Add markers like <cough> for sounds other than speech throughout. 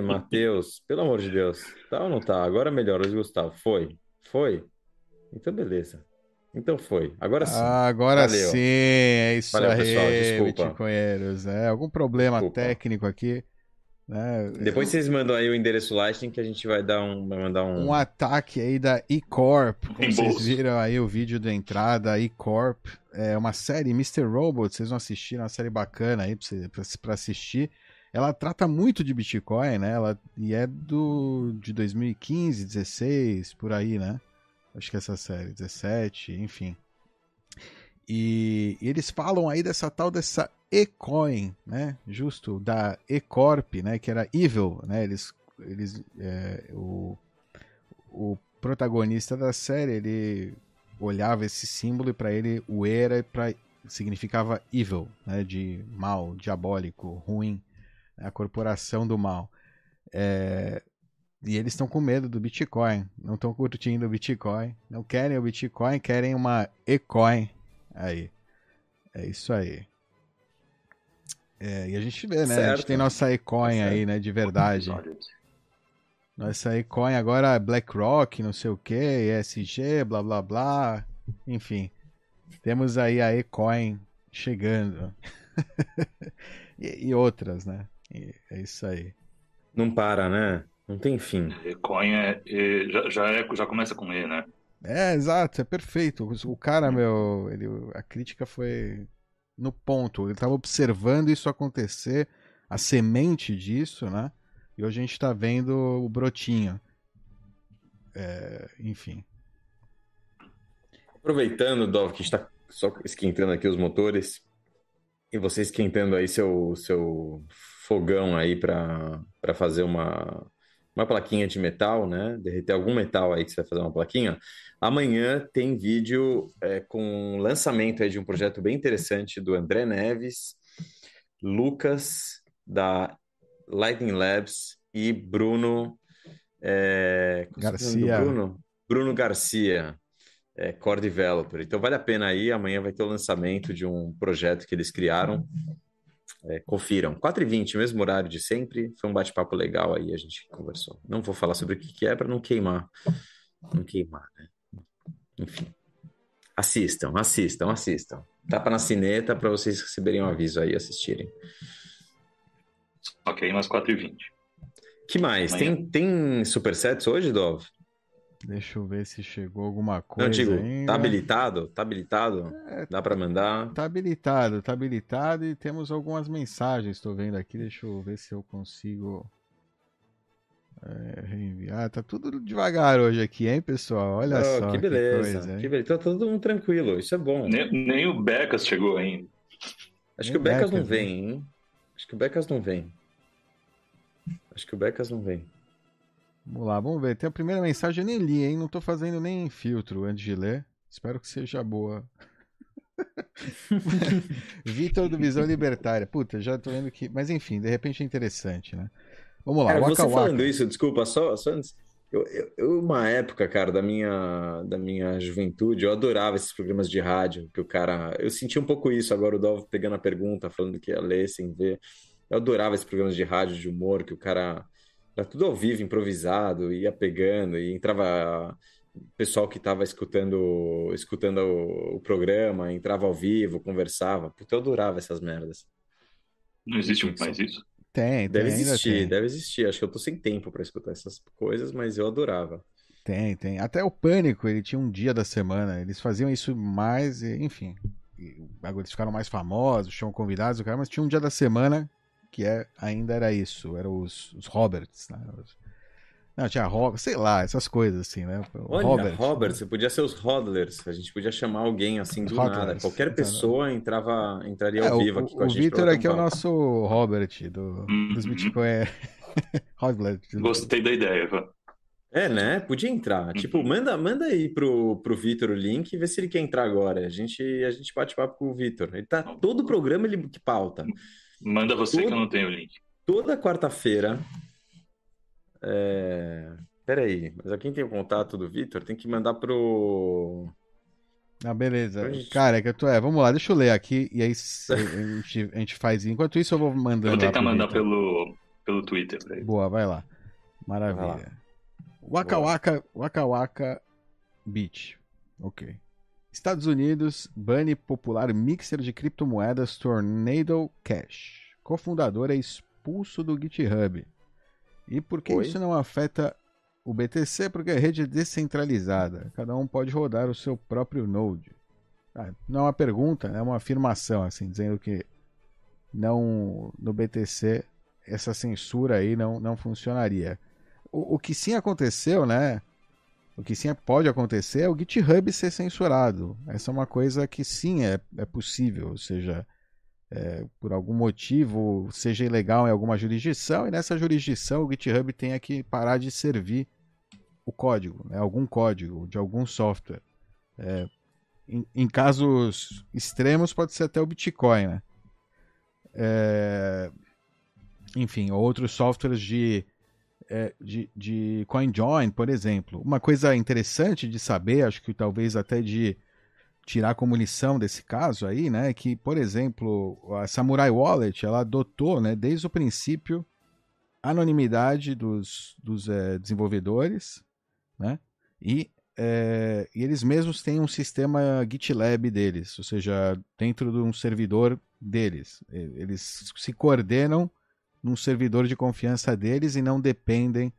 Matheus, pelo amor de Deus. Tá ou não tá? Agora melhor, Luiz Gustavo. Foi? Foi? Então, beleza. Então foi. Agora sim. Ah, agora Valeu. sim, é isso Valeu, aí, pessoal, desculpa. bitcoinheiros. É, algum problema Desculpa. técnico aqui, né? Depois vocês mandam aí o endereço Lightning que a gente vai dar um, vai mandar um. um ataque aí da E-Corp. Como vocês viram aí o vídeo da entrada, E-Corp. É uma série, Mr. Robot, vocês não assistiram, é uma série bacana aí pra, você- pra, pra assistir. Ela trata muito de Bitcoin, né? Ela, e é do de 2015, 16, por aí, né? Acho que essa série, 17, enfim. E, e eles falam aí dessa tal dessa E-Coin, né? Justo, da E-Corp, né? Que era Evil, né? Eles, eles é, o, o protagonista da série, ele olhava esse símbolo e para ele o E era significava evil, né? De mal, diabólico, ruim, a corporação do mal. É, e eles estão com medo do Bitcoin, não estão curtindo o Bitcoin, não querem o Bitcoin, querem uma E-Coin. Aí. É isso aí. É, e a gente vê, né? A gente Certo. tem nossa E-Coin Tá aí, né? De verdade. Nossa E-Coin agora BlackRock, não sei o que, ESG, blá blá blá. Enfim. Temos aí a E-Coin chegando. <laughs> e, e outras, né? E é isso aí. Não para, né? Não tem fim. Bitcoin é, é- já, já, é, já começa com E, né? É, exato, é perfeito. O cara, meu, ele, a crítica foi no ponto. Ele estava observando isso acontecer, a semente disso, né? E hoje a gente está vendo o brotinho. É, enfim. Aproveitando, Dov, que está só esquentando aqui os motores e você esquentando aí seu, seu fogão aí para fazer uma, uma plaquinha de metal, né? Derreter algum metal aí que você vai fazer uma plaquinha. Amanhã tem vídeo é, com lançamento aí de um projeto bem interessante do André Neves, Lucas da Lightning Labs e Bruno é, é Garcia. Bruno? Bruno Garcia é, Core Developer. Então vale a pena aí. Amanhã vai ter o lançamento de um projeto que eles criaram. É, confiram. 4h20, mesmo horário de sempre. Foi um bate-papo legal aí, a gente conversou. Não vou falar sobre o que que é para não queimar. Não queimar, né? Enfim. Assistam, assistam, assistam. Tapa na sineta para vocês receberem um aviso aí e assistirem. Ok, mais 4h20. que mais? Amanhã. Tem, tem supersets hoje, Dov? Deixa eu ver se chegou alguma Não, coisa digo, ainda. tá habilitado? Tá habilitado? Dá para mandar? Tá habilitado, tá habilitado e temos algumas mensagens, estou vendo aqui, deixa eu ver se eu consigo é, reenviar. Tá tudo devagar hoje aqui, hein, pessoal? Olha Oh, só que beleza. coisa, hein? que beleza. Tá todo mundo tranquilo. Isso é bom. Nem, nem o Becas chegou ainda. Acho Nem que o Becas não Becas, né? vem, hein? Acho que o Becas não vem. Acho que o Becas não vem. Vamos lá, vamos ver. Tem a primeira mensagem, eu nem li, hein? Não tô fazendo nem filtro antes de ler. Espero que seja boa. <laughs> Vitor do Visão Libertária. Puta, já tô vendo que. Mas enfim, de repente é interessante, né? Vamos lá, Cara, Waka você Waka. falando isso, desculpa, só, só antes. Eu, eu, eu, uma época, cara, da minha, da minha juventude, eu adorava esses programas de rádio, que o cara. Eu senti um pouco isso agora, o Dov pegando a pergunta, falando que ia ler sem ver. Eu adorava esses programas de rádio de humor, que o cara. Era tudo ao vivo, improvisado, ia pegando, e entrava o pessoal que estava escutando, escutando o, o programa, entrava ao vivo, conversava. Puta, eu adorava essas merdas. Não existe muito mais isso. Tem, tem, Deve ainda existir, tem. deve existir. Acho que eu tô sem tempo para escutar essas coisas, mas eu adorava. Tem, tem. Até o Pânico, ele tinha um dia da semana. Eles faziam isso mais, enfim. Agora eles ficaram mais famosos, tinham convidados, o cara, mas tinha um dia da semana que é, ainda era isso. Eram os, os Roberts, né? Os- Não, tinha Robert, sei lá, essas coisas assim, né? O Olha, Robert. Robert, você podia ser os Hodlers. A gente podia chamar alguém assim do Hodlers, nada. Qualquer pessoa entrava, entraria É, ao o, vivo aqui com a o gente. pra Vitor aqui é o nosso Robert do, dos Uhum. Bitcoin. É... <laughs> Robert. Gostei da ideia, Ivan. É, né? Podia entrar. Tipo, Uhum. manda, manda aí pro, pro Vitor o link e vê se ele quer entrar agora. A gente, a gente bate papo com o Vitor. Ele tá todo o programa ele que pauta. Manda você que eu não tenho o link. Toda quarta-feira. É... Peraí, mas quem tem o contato do Vitor tem que mandar pro. Ah, beleza. Pra Cara, é que eu tô. É, vamos lá, deixa eu ler aqui e aí a gente, a gente faz. Enquanto isso, eu vou Eu mandando vou tentar mandar pelo, pelo Twitter. Boa, vai lá. Maravilha. Vai lá. Waka Waka, Waka Waka Beach. Ok. Estados Unidos bane popular mixer de criptomoedas Tornado Cash. Cofundador é expulso do GitHub. E por que Oi? isso não afeta o BTC? Porque a rede é descentralizada. Cada um pode rodar o seu próprio node. Ah, não é uma pergunta, é uma afirmação, assim, dizendo que não no BTC essa censura aí não, não funcionaria. O, o que sim aconteceu, né? O que sim pode acontecer é o GitHub ser censurado. Essa é uma coisa que sim é, é possível, ou seja, é, por algum motivo seja ilegal em alguma jurisdição e nessa jurisdição o GitHub tenha que parar de servir o código, né? algum código de algum software. É, em, em, casos extremos pode ser até o Bitcoin, né? É, enfim, outros softwares de, é, de, de CoinJoin, por exemplo. Uma coisa interessante de saber, acho que talvez até de tirar como lição desse caso aí, né, é que, por exemplo, a Samurai Wallet, ela adotou, né, desde o princípio, anonimidade dos, dos é, desenvolvedores, né, e, é, e, eles mesmos têm um sistema GitLab deles, ou seja, dentro de um servidor deles. Eles se coordenam num servidor de confiança deles e não dependem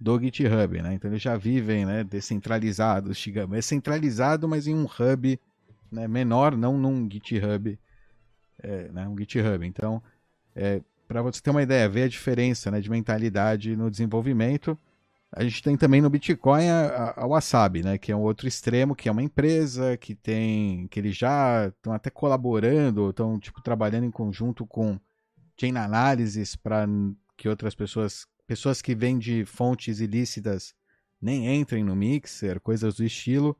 do GitHub, né? Então eles já vivem, né, descentralizados, digamos. É centralizado, mas em um hub né, menor, não num GitHub, é, né, um GitHub. Então, é, para você ter uma ideia, ver a diferença, né, de mentalidade no desenvolvimento. A gente tem também no Bitcoin a, a, Wasabi, né, que é um outro extremo, que é uma empresa que tem, que eles já estão até colaborando, estão tipo trabalhando em conjunto com chain analysis para que outras pessoas, pessoas que vêm de fontes ilícitas, nem entrem no mixer, coisas do estilo,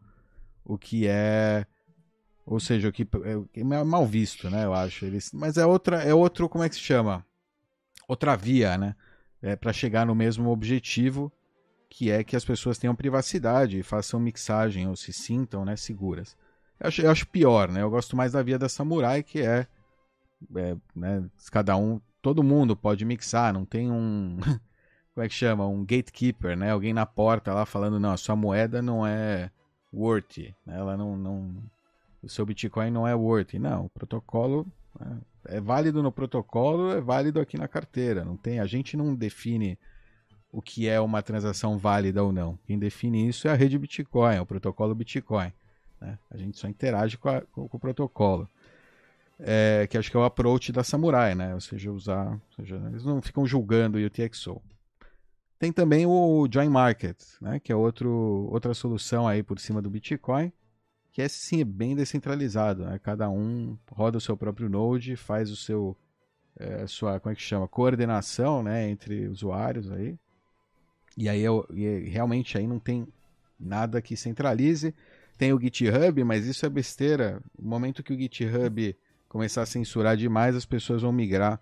o que é, ou seja, o que é, é mal visto, né? Eu acho. Eles, mas é outra, é outro, como é que se chama? Outra via, né? É para chegar no mesmo objetivo, que é que as pessoas tenham privacidade, façam mixagem ou se sintam, né, seguras. Eu acho, eu acho pior, né? Eu gosto mais da via da samurai, que é é, né, cada um, todo mundo pode mixar, não tem um, <laughs> como é que chama, um gatekeeper, né? Alguém na porta lá falando, não, a sua moeda não é worth, né? ela não, não, o seu Bitcoin não é worth. Não, o protocolo né, é válido no protocolo, é válido aqui na carteira. Não tem, a gente não define o que é uma transação válida ou não. Quem define isso é a rede Bitcoin, é o protocolo Bitcoin. Né? A gente só interage com, a, com o protocolo é, que acho que é o approach da Samurai, né? Ou seja, usar. Ou seja, eles não ficam julgando o UTXO. Tem também o Join Market, né? Que é outro, outra solução aí por cima do Bitcoin, que é sim é bem descentralizado, né? Cada um roda o seu próprio node, faz o seu é, sua como é que chama coordenação, né? Entre usuários aí. E aí eu, e realmente aí não tem nada que centralize. Tem o GitHub, mas isso é besteira. No momento que o GitHub começar a censurar demais, as pessoas vão migrar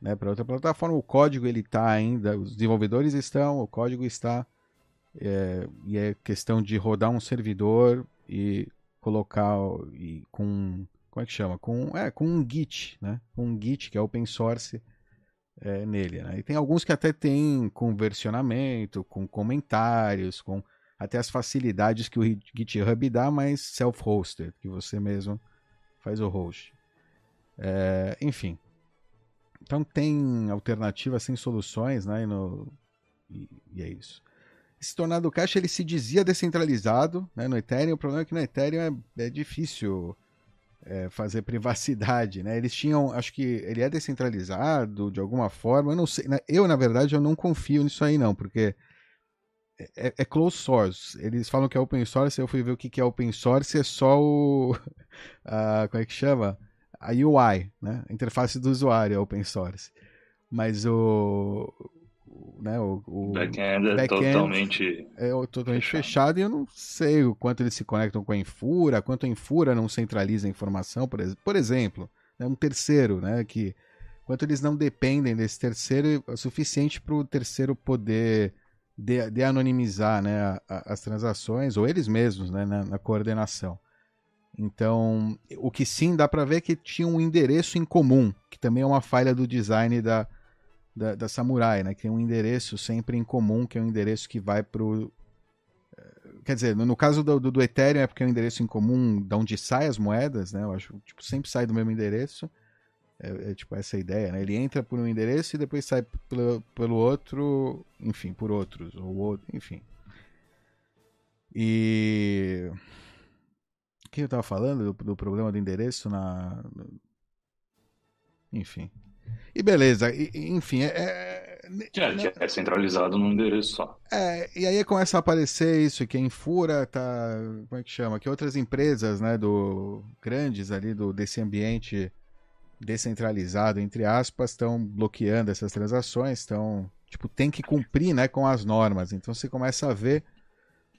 né, para outra plataforma. O código ele está ainda, os desenvolvedores estão, o código está, é, e é questão de rodar um servidor e colocar e com como é que chama? Com, é, com um Git, né? Um Git que é open source é, nele. Né? E tem alguns que até tem com versionamento, com comentários, com até as facilidades que o GitHub dá, mas self-hosted, que você mesmo faz o host. É, enfim. Então tem alternativas sem soluções, né? E, no, e, e, é isso. Esse Tornado Cash ele se dizia descentralizado né, no Ethereum. O problema é que no Ethereum é, é difícil é, fazer privacidade, né? Eles tinham, acho que ele é descentralizado de alguma forma. Eu não sei, né? eu na verdade eu não confio nisso aí não, porque é, é, é, closed source. Eles falam que é open source. Eu fui ver o que, que é open source. É só o, <laughs> como é que chama? A UI, né? A interface do usuário é open source. Mas o, né, o, o back-end é totalmente, é totalmente fechado. fechado. e eu não sei o quanto eles se conectam com a Infura, quanto a Infura não centraliza a informação, por, por exemplo, né, um terceiro, né, que quanto eles não dependem desse terceiro é o suficiente para o terceiro poder de, de anonimizar né, a, a, as transações, ou eles mesmos né, na, na coordenação. Então, o que sim dá para ver é que tinha um endereço em comum, que também é uma falha do design da, da, da Samurai, né? Que tem um endereço sempre em comum, que é um endereço que vai pro. Eh, quer dizer, no, no caso do, do, do, Ethereum é porque é um endereço em comum de onde saem as moedas, né? Eu acho tipo, sempre sai do mesmo endereço. É, é, tipo essa ideia, né? Ele entra por um endereço e depois sai pelo, pelo outro, enfim, por outros, ou outro, enfim. E. Que eu tava falando do, do problema do endereço na. Enfim. E beleza, e, enfim, é. É, é, é centralizado num endereço só. É, e aí começa a aparecer isso, que em Fura tá. Como é que chama? Que outras empresas, né, do. grandes ali do, desse ambiente descentralizado, entre aspas, estão bloqueando essas transações, estão. Tipo, tem que cumprir né, com as normas. Então você começa a ver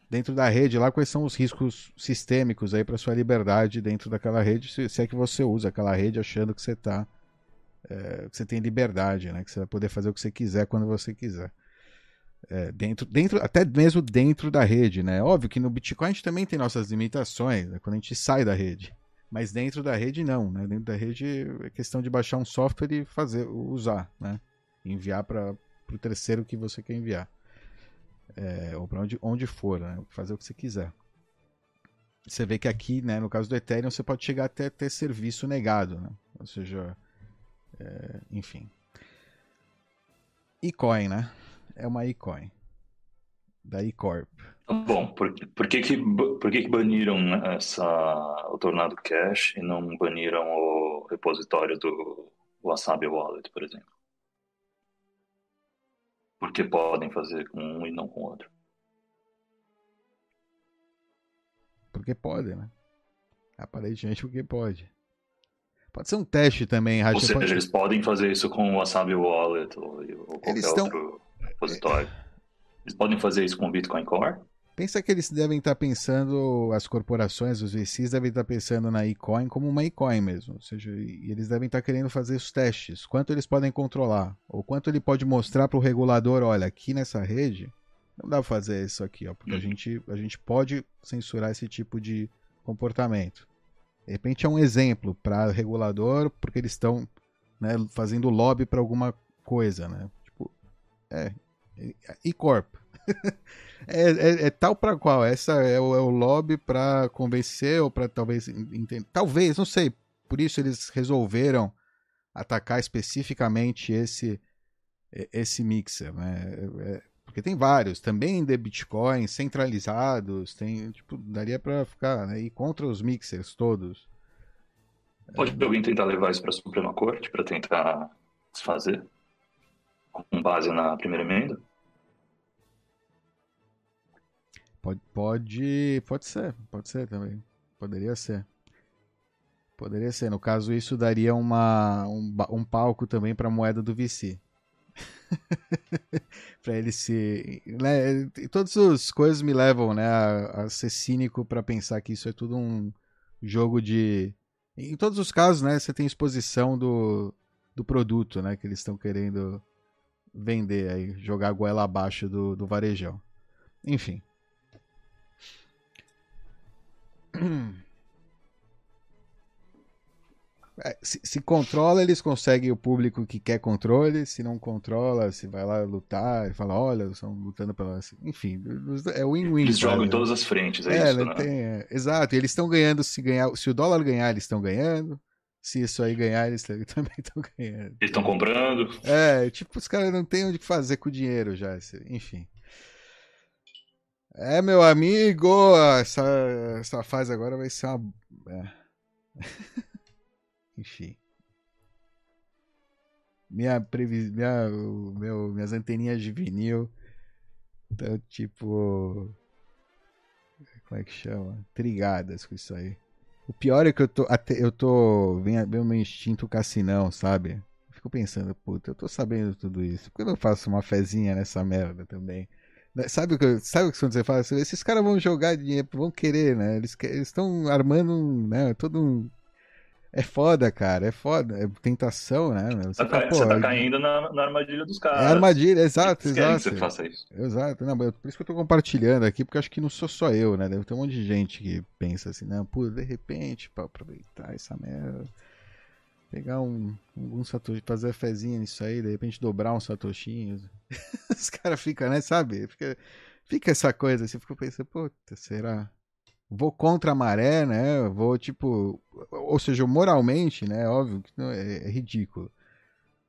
dentro da rede lá quais são os riscos sistêmicos aí para sua liberdade dentro daquela rede, se, se, é que você usa aquela rede achando que você tá é, que você tem liberdade, né? Que você vai poder fazer o que você quiser quando você quiser. É, dentro, dentro, até mesmo dentro da rede, né? Óbvio que no Bitcoin a gente também tem nossas limitações, né? quando a gente sai da rede. Mas dentro da rede não, né? Dentro da rede é questão de baixar um software e fazer, usar, né? Enviar para o terceiro que você quer enviar. É, ou para onde, onde for, né? Fazer o que você quiser. Você vê que aqui, né, no caso do Ethereum, você pode chegar até ter serviço negado, né? Ou seja, é, enfim. eCoin, né? É uma eCoin. Da eCorp. Bom, por, por, que, que, por que, que baniram essa, o Tornado Cash e não baniram o repositório do Wasabi Wallet, por exemplo? Porque podem fazer com um e não com o outro. Porque pode, né? Aparentemente porque pode. Pode ser um teste também, Racha. Ou seja, pode... eles podem fazer isso com o Wasabi Wallet ou, ou qualquer outro repositório. Eles podem fazer isso com o Bitcoin Core? Pensa que eles devem estar pensando, as corporações, os VCs devem estar pensando na eCoin como uma eCoin mesmo. Ou seja, eles devem estar querendo fazer os testes. Quanto eles podem controlar? Ou quanto ele pode mostrar para o regulador, olha, aqui nessa rede, não dá para fazer isso aqui, ó, porque a, uhum. gente, a gente pode censurar esse tipo de comportamento. De repente é um exemplo para regulador, porque eles estão né, fazendo lobby para alguma coisa, né? Tipo, é, e-corp. É, é, é, tal para qual? Essa é o, é o lobby para convencer ou para talvez entender. Talvez, não sei. Por isso eles resolveram atacar especificamente esse esse mixer, né? É, é porque tem vários, também de Bitcoin, centralizados, tem, tipo, daria para ficar, né? E contra os mixers todos. Pode é... alguém tentar levar isso para a Suprema Corte para tentar desfazer? Com base na primeira emenda? Pode, pode, pode ser, pode ser também. Poderia ser. Poderia ser. No caso, isso daria uma, um, um palco também para a moeda do VC. <laughs> para ele se. Né, todas as coisas me levam né, a, a ser cínico para pensar que isso é tudo um jogo de. Em todos os casos, né, você tem exposição do, do produto né, que eles estão querendo vender, aí, jogar goela abaixo do, do varejão. Enfim. Se, se, controla, eles conseguem o público que quer controle. Se não controla, se vai lá lutar e fala, olha, estão lutando pela. Enfim, é win-win. Eles jogam em todas as frentes, é, é isso, né? Tem, é, exato, eles estão ganhando se ganhar. Se o dólar ganhar, eles estão ganhando. Se isso aí ganhar, eles <laughs> também estão ganhando. Eles estão comprando. É, tipo, os caras não têm onde fazer com o dinheiro já. Enfim. É, meu amigo, essa, essa fase agora vai ser uma. É. <laughs> Enfim. Minha previsão. Minha, meu, minhas anteninhas de vinil. Então, tipo. Como é que chama? Trigadas com isso aí. O pior é que eu tô. Eu tô. Vem o meu instinto cassinão, sabe? fico pensando, puta, eu tô sabendo tudo isso. Por que eu não faço uma fezinha nessa merda também? Né, sabe o que, sabe o que você fala? Esses caras vão jogar dinheiro, vão querer, né? Eles estão armando né, todo um. É foda, cara, é foda. É tentação, né? Você, tá, fala, você tá caindo na, na, armadilha dos caras. É armadilha, exato, Eles exato. Que você faça isso. Exato. Não, por isso que eu tô compartilhando aqui, porque acho que não sou só eu, né? Deve ter um monte de gente que pensa assim, não, pô, de repente, pra aproveitar essa merda. Pegar um, um satoshi, fazer fezinha nisso aí, de repente dobrar uns satoshinhos. <laughs> Os caras ficam, né, sabe? Fica, fica essa coisa, você fica pensando, puta, será? Vou contra a maré, né? Vou, tipo. Ou seja, moralmente, né? Óbvio que não, é, é ridículo.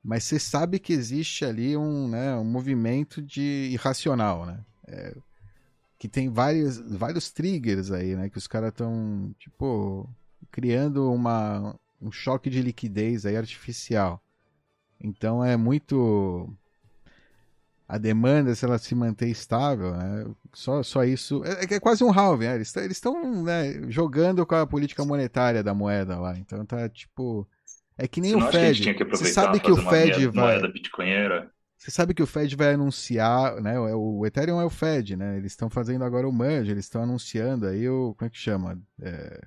Mas você sabe que existe ali um, né, um movimento de irracional, né? É, que tem vários, vários triggers aí, né? Que os caras estão, tipo, criando uma, um choque de liquidez aí artificial. Então é muito. A demanda, se ela se manter estável, né? Só, só isso. É, é quase um halving, né? Eles estão né, jogando com a política monetária da moeda lá. Então tá tipo. É que nem Você o Fed. Que Você sabe que o Fed vai. Moeda? Você sabe que o Fed vai anunciar, né? O Ethereum é o Fed, né? Eles estão fazendo agora o merge, eles estão anunciando aí o. Como é que chama? É,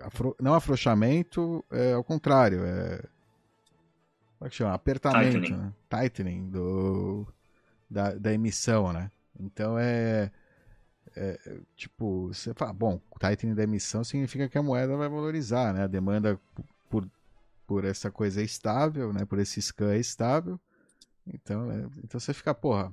afro, não afrouxamento, é ao contrário. É, como é que chama? Apertamento, Tightening, né? Tightening do, da, da emissão, né? Então é, é. Tipo, você fala, bom, tightening da emissão significa que a moeda vai valorizar, né? A demanda por, por essa coisa é estável, né? Por esse scan é estável então, é, então você fica, porra.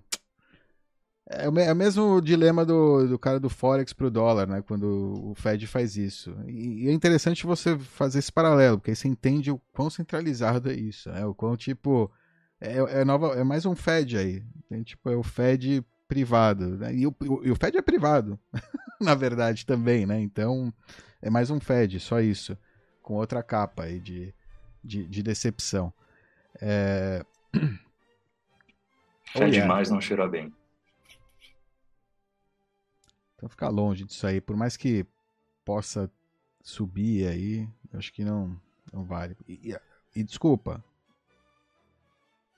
É o, é o mesmo dilema do, do cara do Forex pro dólar, né? Quando o Fed faz isso. E, é interessante você fazer esse paralelo, porque aí você entende o quão centralizado é isso, né? O quão, tipo. É, é, nova, é mais um Fed aí. Tem, tipo, é o Fed privado. Né? E, o, e o Fed é privado, <laughs> na verdade, também, né? Então, é mais um Fed, só isso. Com outra capa aí de, de, de decepção. É. Fé oh, yeah. demais não cheira bem. Então ficar longe disso aí, por mais que possa subir aí, acho que não, não vale. E, e, e desculpa,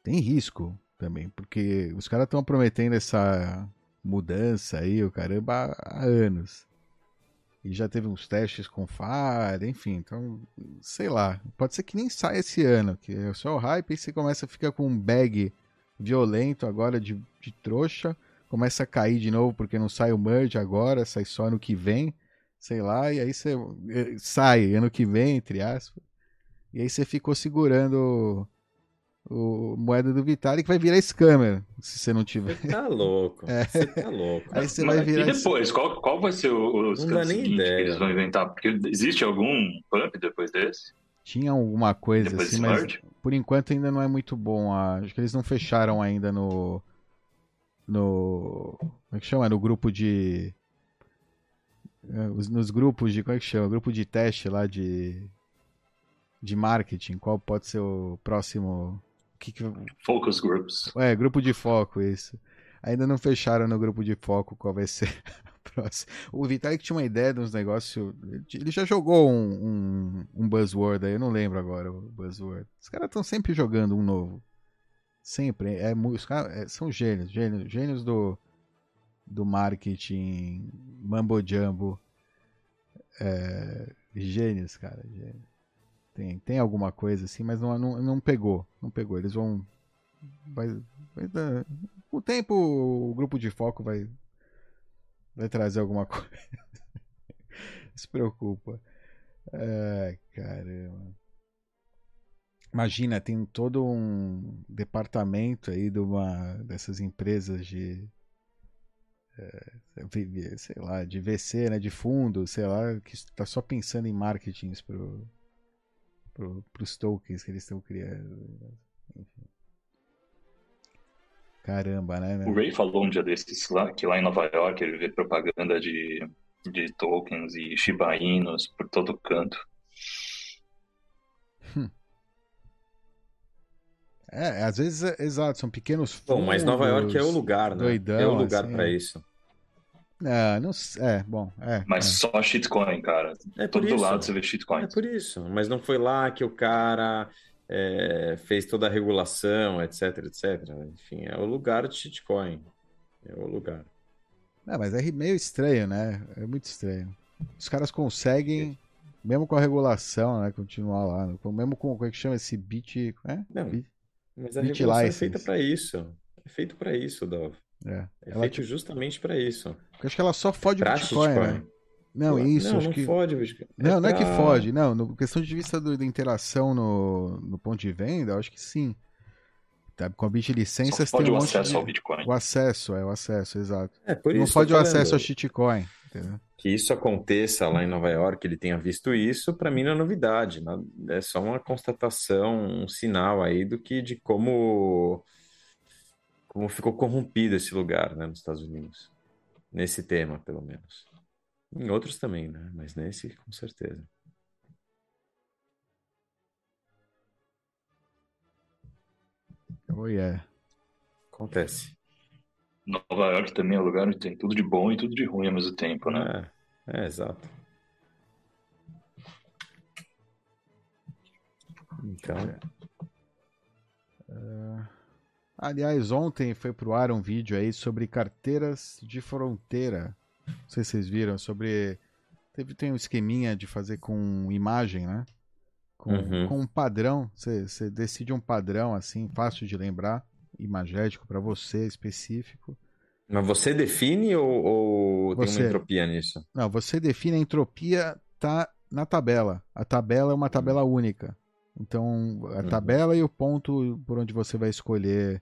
tem risco também, porque os caras estão prometendo essa mudança aí, o caramba, há anos. E já teve uns testes com falha, enfim, então, sei lá. Pode ser que nem saia esse ano, que é só o hype e você começa a ficar com um bag violento agora de, de trouxa. Começa a cair de novo porque não sai o merge agora, sai só ano que vem, sei lá, e aí você eh, sai ano que vem, entre aspas. E aí você ficou segurando o, o moeda do Vitalik que vai virar scammer, se você não tiver. Você tá louco. <laughs> É. Você tá louco. Aí você vai virar. E depois, qual, qual vai ser o, o scam seguinte ideia. que eles vão inventar? Porque existe algum pump depois desse? Tinha alguma coisa depois assim, mas por enquanto ainda não é muito bom. Acho que eles não fecharam ainda no. No. Como é que chama? No grupo de. É, nos grupos de. Como é que chama? Grupo de teste lá de. De marketing. Qual pode ser o próximo. Que que... Focus groups. É, grupo de foco, isso. Ainda não fecharam no grupo de foco qual vai <laughs> ser próximo. O Vitalik tinha uma ideia de uns negócios. Ele já jogou um, um, um, buzzword aí, eu não lembro agora o buzzword. Os caras estão sempre jogando um novo. Sempre. É, os caras é, são gênios, gênios, gênios do, do marketing, mambo jumbo. É, gênios, cara. Gênios. Tem, tem alguma coisa assim, mas não, não, não pegou. Não pegou. Eles vão. Vai, vai dar, o tempo, o grupo de foco vai, vai trazer alguma <laughs> coisa. Se preocupa. Ai, caramba. Imagina, tem todo um departamento aí de uma dessas empresas de é, sei lá, de VC, né, de fundo, sei lá, que está só pensando em marketing pro, pro, tokens que eles estão criando. Enfim. Caramba, né? O Ray falou um dia desses lá, que lá em Nova York ele vê propaganda de, de tokens e Shiba Inus por todo canto. É, às vezes, é, exato, são pequenos fundos. Bom, mas Nova York é o lugar, né? Doidão, é o lugar assim. para isso. É, não, é, bom, é. Mas é. só shitcoin, cara. É por Todo isso. lado você vê shitcoin. É por isso. Mas não foi lá que o cara é, fez toda a regulação, etc, etc. Enfim, é o lugar de shitcoin. É o lugar. Não, mas é meio estranho, né? É muito estranho. Os caras conseguem, mesmo com a regulação, né? Continuar lá. Mesmo com, como é que chama esse bit... É? Não, mas a bit regulação license. é feita para isso. É feito para isso, Dov. É, é feito tipo... justamente para isso. Eu acho que ela só fode o Bitcoin, né? Não, isso, não, acho não que. fode, bicho. É Não, não é que pra- foge, não. No questão de vista do- da interação no, no ponto de venda, eu acho que sim. Tá, com a bit Só licenças tem um o acesso de... ao Bitcoin. O acesso, é o acesso, exato. É, por não isso pode o acesso falando. ao shitcoin. Que isso aconteça lá em Nova York, ele tenha visto isso, para mim não é novidade, né? É só uma constatação, um sinal aí do que de como como ficou corrompido esse lugar, né, nos Estados Unidos. Nesse tema, pelo menos. Em outros também, né? Mas nesse, com certeza. Oh, yeah. Acontece. Nova York também é um lugar onde tem tudo de bom e tudo de ruim ao mesmo tempo, né? É, é, exato. Então, Aliás, ontem foi pro ar um vídeo aí sobre carteiras de fronteira. Não sei se vocês viram, sobre. Teve, tem um esqueminha de fazer com imagem, né? Com, Uhum. com um padrão. Você decide um padrão, assim, fácil de lembrar, imagético para você, específico. mas você define ou, ou tem Você. uma entropia nisso? Não, você define a entropia, tá na tabela. A tabela é uma tabela única. Então, a Uhum. tabela e o ponto por onde você vai escolher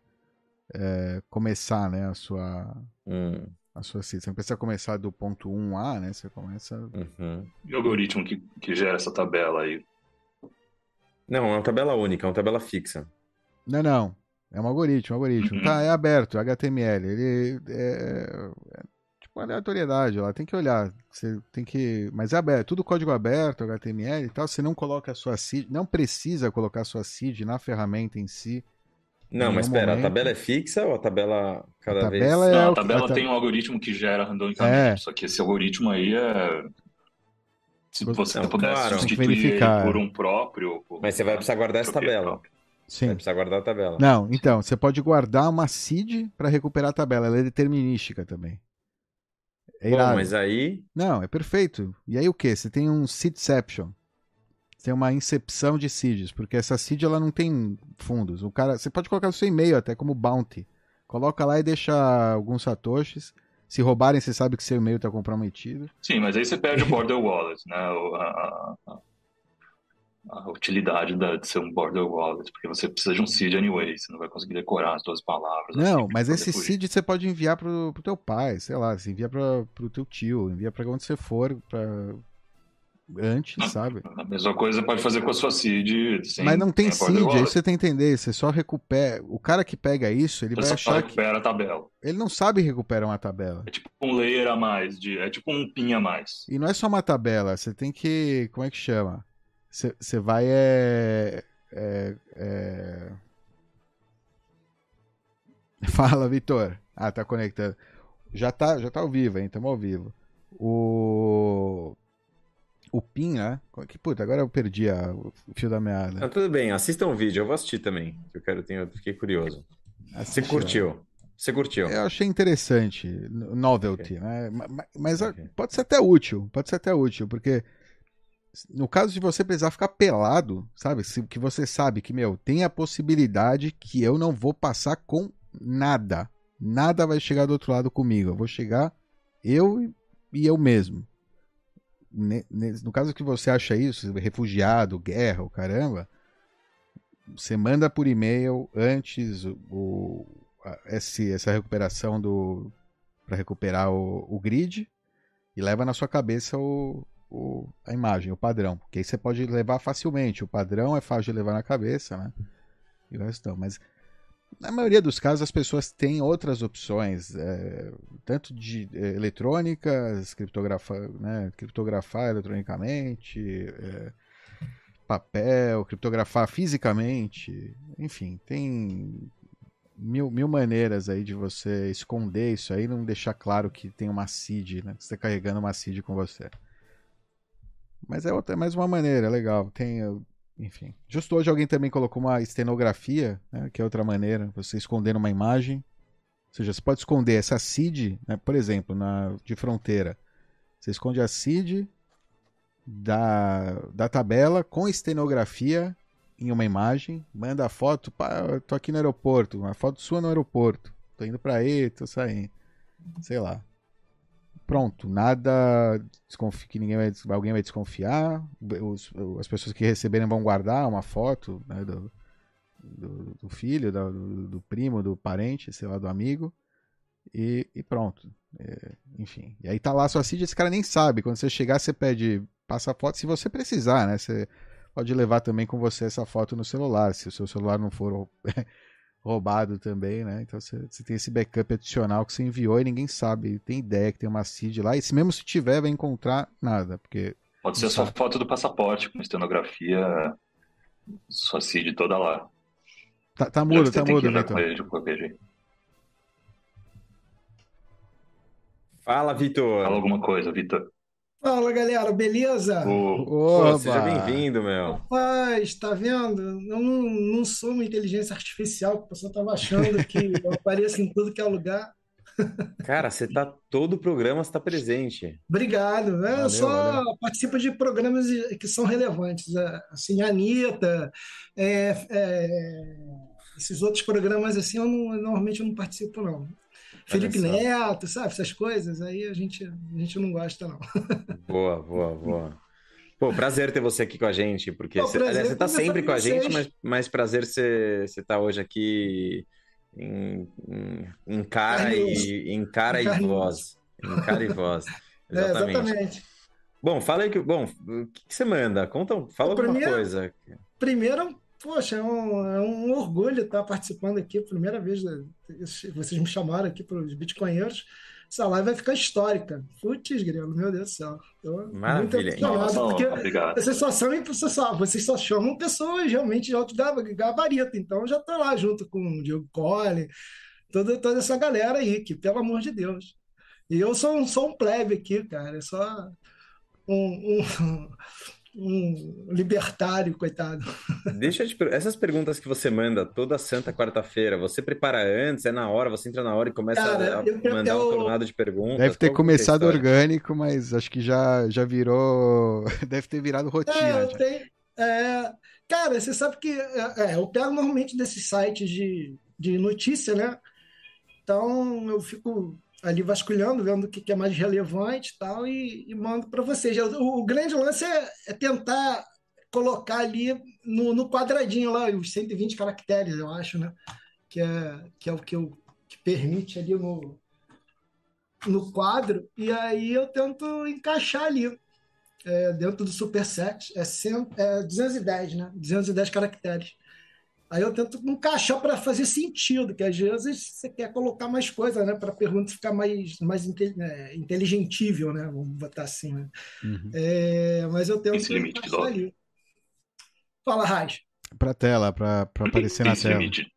é, começar, né, a sua, Hum, a sua cita. Você não precisa começar do ponto 1A, né? Você começa. uhum. E o algoritmo que, que gera essa tabela aí? Não, é uma tabela única, é uma tabela fixa. Não, não. É um algoritmo, um algoritmo. Uhum. Tá, é aberto, HTML. Ele é, é tipo uma aleatoriedade lá, tem que olhar. Você tem que. Mas é aberto, tudo código aberto, HTML e tal. Você não coloca a sua seed, não precisa colocar a sua seed na ferramenta em si. Não, mas espera, a tabela é fixa ou a tabela cada A vez... tabela é Não, a que- tabela a ta- tem um algoritmo que gera randomicamente, É. só que esse algoritmo aí é. Se Você- Não, pudesse claro. Que substituir por um próprio. Mas você vai precisar guardar essa tabela. própria. Você Sim. vai precisar guardar a tabela. Não, então, você pode guardar uma seed para recuperar a tabela. Ela é determinística também. É Bom, irado. mas aí... Não, é perfeito. E aí o que? Você tem um seedception. Você tem uma incepção de seeds, porque essa seed ela não tem fundos. O cara, você pode colocar o seu e-mail até como bounty. Coloca lá e deixa alguns satoshis. Se roubarem, você sabe que seu e-mail está comprometido. Sim, mas aí você perde o border wallet, né? O- A, a- a- utilidade da- de ser um border wallet, porque você precisa de um seed anyway, você não vai conseguir decorar as duas palavras. assim, Não, pra mas esse fugir. seed você pode enviar pro, pro teu pai, sei lá, você envia para pro teu tio, envia para onde você for, pra... antes, <laughs> sabe? A mesma coisa pode fazer com a sua seed sem Mas não tem seed, aí você tem que entender, você só recupera. O cara que pega isso, ele Você vai achar que. recupera a tabela. Ele não sabe recuperar uma tabela. É tipo um layer a mais, de, é tipo um pin a mais. E não é só uma tabela, você tem que. Como é que chama? Você, vai é, é, é... <laughs> Fala, Vitor. Ah, tá conectando. Já tá, já tá ao vivo, hein? Estamos ao vivo. O. O PIN, né? Que puta, agora eu perdi a- o fio da meada. Não, tudo bem, assistam o vídeo, eu vou assistir também. Eu quero, tenho, fiquei curioso. Você curtiu? Você curtiu? Eu achei interessante, no- novelty, né? Ma- ma- Mas, a- Ok. pode ser até útil, pode ser até útil, porque no caso de você precisar ficar pelado, sabe? Se, que você sabe que, meu, tem a possibilidade que eu não vou passar com nada. Nada vai chegar do outro lado comigo. Eu vou chegar eu e- eu mesmo. No caso que você acha isso, refugiado, guerra, o caramba, você manda por e-mail antes o, esse- essa recuperação do para recuperar o, o grid e leva na sua cabeça o, o- a imagem, o padrão, porque aí você pode levar facilmente. O padrão é fácil de levar na cabeça, né? E o resto. Mas na maioria dos casos as pessoas têm outras opções, é, tanto de é, eletrônicas, criptografar, né, criptografar eletronicamente, é, papel, criptografar fisicamente, enfim, tem mil, mil maneiras aí de você esconder isso aí não deixar claro que tem uma seed, né, você está carregando uma seed com você. Mas é, outra, é mais uma maneira, é legal. Tem, enfim. Justo hoje alguém também colocou uma estenografia, né, que é outra maneira, você esconder uma imagem. Ou seja, você pode esconder essa seed, né, por exemplo, na, de fronteira. Você esconde a seed da, da tabela com estenografia em uma imagem, manda a foto, pá, tô aqui no aeroporto, uma foto sua no aeroporto. Tô indo pra aí, tô saindo. Sei lá. Pronto, nada que ninguém vai, alguém vai desconfiar, os, as pessoas que receberem vão guardar uma foto né, do, do, do, filho, do, do, primo, do parente, sei lá, do amigo, e, e pronto. É, enfim, e aí tá lá a sua CID, esse cara nem sabe, quando você chegar você pede, passa a foto, se você precisar, né, você pode levar também com você essa foto no celular, se o seu celular não for <laughs> roubado também, né? Então você, você, tem esse backup adicional que você enviou e ninguém sabe, tem ideia que tem uma CID lá, e se mesmo se tiver, vai encontrar nada, porque... Pode ser só foto do passaporte, com estenografia, sua CID toda lá. Tá, tá mudo, tá mudo, Vitor. Fala, Vitor. Fala alguma coisa, Vitor. Fala, galera, beleza? Pô, seja bem-vindo, meu. Rapaz, tá vendo? Eu não, não sou uma inteligência artificial, que o pessoal tava achando que <laughs> eu apareço em tudo que é lugar. Cara, você tá todo o programa, você tá presente. Obrigado. Né? Valeu, eu só valeu. participo de programas que são relevantes. É, assim, a Anitta, é, é, esses outros programas assim, eu não, normalmente eu não participo, não. Felipe Neto, sabe? Essas coisas, aí a gente, a gente não gosta, não. <laughs> Boa, boa, boa. Pô, prazer ter você aqui com a gente, porque Pô, você, você tá sempre com a gente, mas, mas prazer você estar tá hoje aqui em, em, em cara e em cara e voz. Em cara e voz. <laughs> Exatamente. É, exatamente. Bom, fala aí que. Bom, o que, que você manda? Conta, fala alguma coisa. Primeiro, poxa, é um, é um orgulho estar participando aqui, primeira vez, né, vocês me chamaram aqui para os bitcoinheiros, essa live vai ficar histórica. Putz, grilo, meu Deus do céu. Tô Maravilha. Muito porque Obrigado. vocês só, são, vocês, só, vocês só chamam pessoas realmente de alto gabarito, então já estou lá junto com o Diego Cole, toda, toda essa galera aí, que pelo amor de Deus. E eu sou, sou um plebe aqui, cara, é só um, um um libertário, coitado. <laughs> Deixa eu te essas perguntas que você manda toda santa quarta-feira, você prepara antes, é na hora, você entra na hora e começa Cara, a, eu, mandar eu, um tornado de perguntas. Deve ter começado orgânico, mas acho que já, já virou, <laughs> deve ter virado rotina. É, tenho, é, cara, você sabe que é, é, eu pego normalmente desses sites de, de notícia, né? Então eu fico ali vasculhando, vendo o que, é mais relevante e tal, e, e mando para vocês. O, o, grande lance é, é tentar colocar ali no, no, quadradinho lá, os 120 caracteres, eu acho, né? Que é, que é o que, eu, que permite ali no, no quadro, e aí eu tento encaixar ali. É, dentro do superset é, 100, é 210, né? 210 caracteres. Aí eu tento encaixar para fazer sentido, que às vezes você quer colocar mais coisa, né? Para a pergunta ficar mais, mais é, inteligentível, né? Vamos botar assim, né? Uhum. É, mas eu tento Esse limite de ali. Fala, Raj. Para tela, para aparecer na tela. Limite.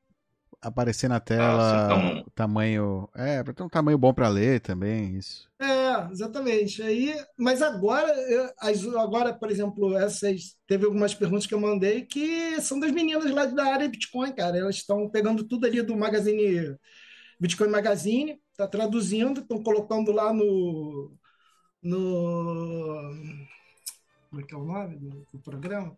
Aparecer na tela, ah, então... tamanho. É, para ter um tamanho bom para ler também, isso. É, exatamente. Aí, mas agora, agora, por exemplo, essas teve algumas perguntas que eu mandei que são das meninas lá da área Bitcoin, cara. Elas estão pegando tudo ali do Magazine Bitcoin Magazine, tá traduzindo, estão colocando lá no no como é que é o nome do, do programa?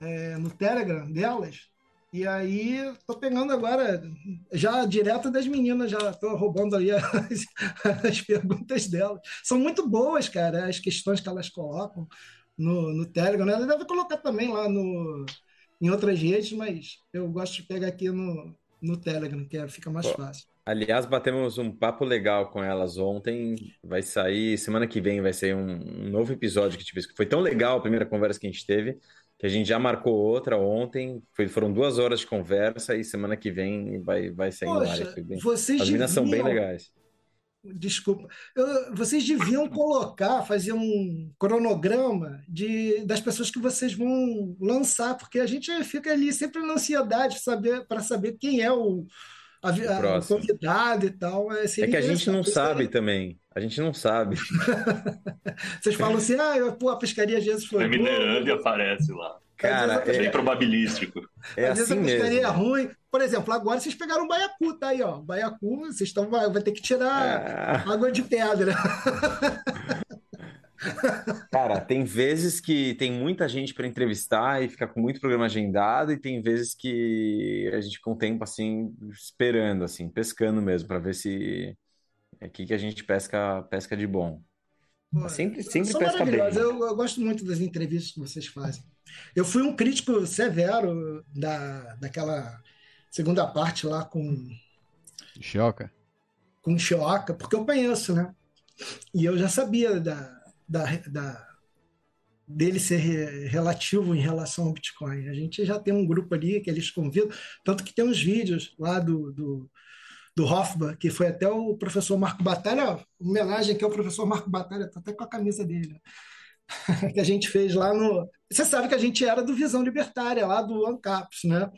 É, no Telegram delas. E aí, tô pegando agora, já direto das meninas, já tô roubando aí <laughs> as, as perguntas delas. São muito boas, cara, as questões que elas colocam no, no Telegram. Né? Ela deve colocar também lá no, em outras redes, mas eu gosto de pegar aqui no, no Telegram, que é, fica mais Pô, fácil. Aliás, batemos um papo legal com elas ontem. Vai sair, semana que vem vai sair um, um novo episódio que tive. Foi tão legal a primeira conversa que a gente teve que a gente já marcou outra ontem. Foi, foram duas horas de conversa e semana que vem vai, vai sair Poxa, no ar. Bem... Vocês As deviam... são bem legais. Desculpa. Eu, vocês deviam colocar, fazer um cronograma de, das pessoas que vocês vão lançar, porque a gente fica ali sempre na ansiedade saber, para saber quem é o, a, a, o convidado e tal. É, é que a gente não sabe também. A gente não sabe. <laughs> Vocês falam assim, ah, pô, a pescaria às vezes foi. Minerando e aparece lá. Cara, é bem probabilístico. É às assim vezes a pescaria mesmo. é ruim. Por exemplo, agora vocês pegaram o baiacu, tá aí, ó. Baiacu, vocês estão. Vai, vai ter que tirar é... água de pedra. <laughs> Cara, tem vezes que tem muita gente para entrevistar e fica com muito programa agendado, e tem vezes que a gente com o tempo assim, esperando, assim, pescando mesmo, para ver se É aqui que a gente pesca, pesca de bom. Pô, Sempre, sempre pesca bem. maravilhosas. Eu, eu gosto muito das entrevistas que vocês fazem. Eu fui um crítico severo da, daquela segunda parte lá com, Choca. com Chioca, porque eu conheço, né? E eu já sabia da, da, da- dele ser re- relativo em relação ao Bitcoin. A gente já tem um grupo ali que eles convidam, tanto que tem uns vídeos lá do, do, do Hoffman, que foi até o professor Marco Batalha, homenagem aqui ao professor Marco Batalha, tá até com a camisa dele, né? <laughs> que a gente fez lá no. Você sabe que a gente era do Visão Libertária, lá do Ancaps, né?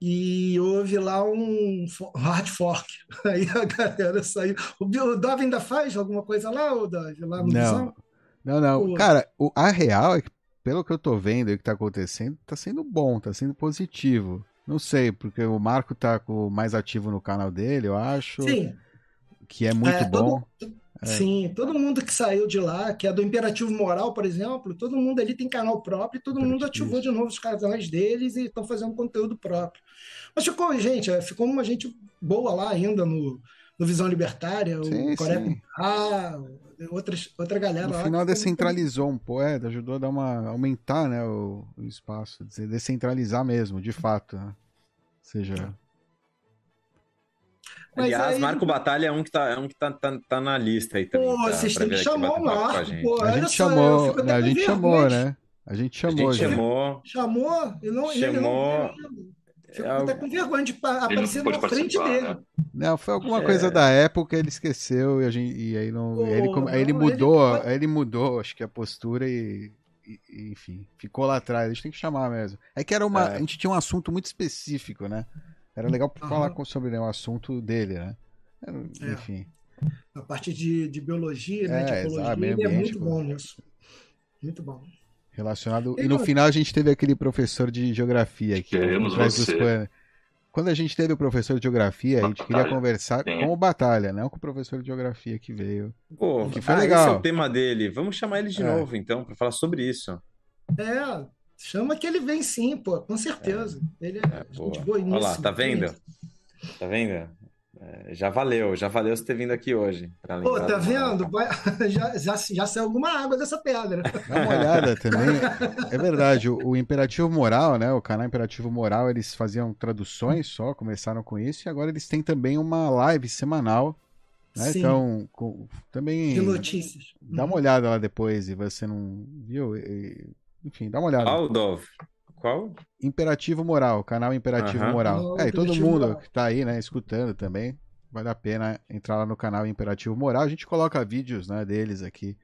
E houve lá um hard fork. <laughs> Aí a galera saiu. O o Dove ainda faz alguma coisa lá, o Dove, lá no Não. Visão? Não, não. Pô. Cara, o, a real é que, pelo que eu tô vendo e o que tá acontecendo, tá sendo bom, tá sendo positivo. Não sei, porque o Marco tá com, mais ativo no canal dele, eu acho, Sim, que é muito É, todo- bom. sim. Todo mundo que saiu de lá, que é do Imperativo Moral, por exemplo, todo mundo ali tem canal próprio e todo mundo ativou de novo os canais deles e estão fazendo conteúdo próprio. Mas ficou, gente, é, ficou uma gente boa lá ainda no, no Visão Libertária, Sim, o Coreia sim. Ah, outras, outra galera No lá. final ficou muito- descentralizou um pouco, é, ajudou a dar uma, aumentar, né, o, o espaço, descentralizar mesmo, de fato, né? Ou seja, Mas Aliás, aí- Marco Batalha é um que tá, é um que tá, tá, tá na lista aí também. Pô, pra- vocês têm que chamar o com a Marco, gente. pô. a olha gente só, chamou, né, a gente chamou, né? A gente A chamou, gente já. chamou. Chamou e não, e ele não Chamou. Fico É, até com vergonha de não aparecer na frente participar, dele. né? Não, foi alguma É. coisa da época, ele esqueceu e, a gente, e aí não. Pô, ele, come- aí ele não, mudou, ele- aí ele mudou, acho que a postura e, enfim, ficou lá atrás. A gente tem que chamar mesmo. É que era uma. É. A gente tinha um assunto muito específico, né? Era legal Aham. falar com- sobre né, o assunto dele, né? Era- É. Enfim. A parte de, de biologia, né, É, de exato, ecologia, ele é muito bom nisso. Muito bom. Relacionado. E no final a gente teve aquele professor de geografia aqui. Queremos você. Quando a gente teve o professor de geografia, a gente queria Batalha. conversar Sim. com o Batalha, não com o professor de geografia que veio. Pô, Que foi ah, legal. esse é o tema dele. Vamos chamar ele de É. novo, então, para falar sobre isso. É, chama que ele vem sim, pô, com certeza. Ele é, É, gente boa Olha lá, tá vendo? gente. Tá vendo? É, já valeu, já valeu você ter vindo aqui hoje. Pô, tá do- vendo? Vai- <laughs> já, já, já saiu alguma água dessa pedra. Dá uma olhada também. <laughs> É verdade, o, o Imperativo Moral, né? O canal Imperativo Moral, eles faziam traduções só, começaram com isso, e agora eles têm também uma live semanal. Né? Sim. Então, com- também De notícias. dá uma olhada lá depois e você não viu. e- enfim, dá uma olhada. Qual, Dove? Qual? Imperativo Moral, canal Imperativo Aham. Moral. Oh, É, e todo mundo Moral. que tá aí, né, escutando também, vale a pena entrar lá no canal Imperativo Moral. A gente coloca vídeos, né, deles aqui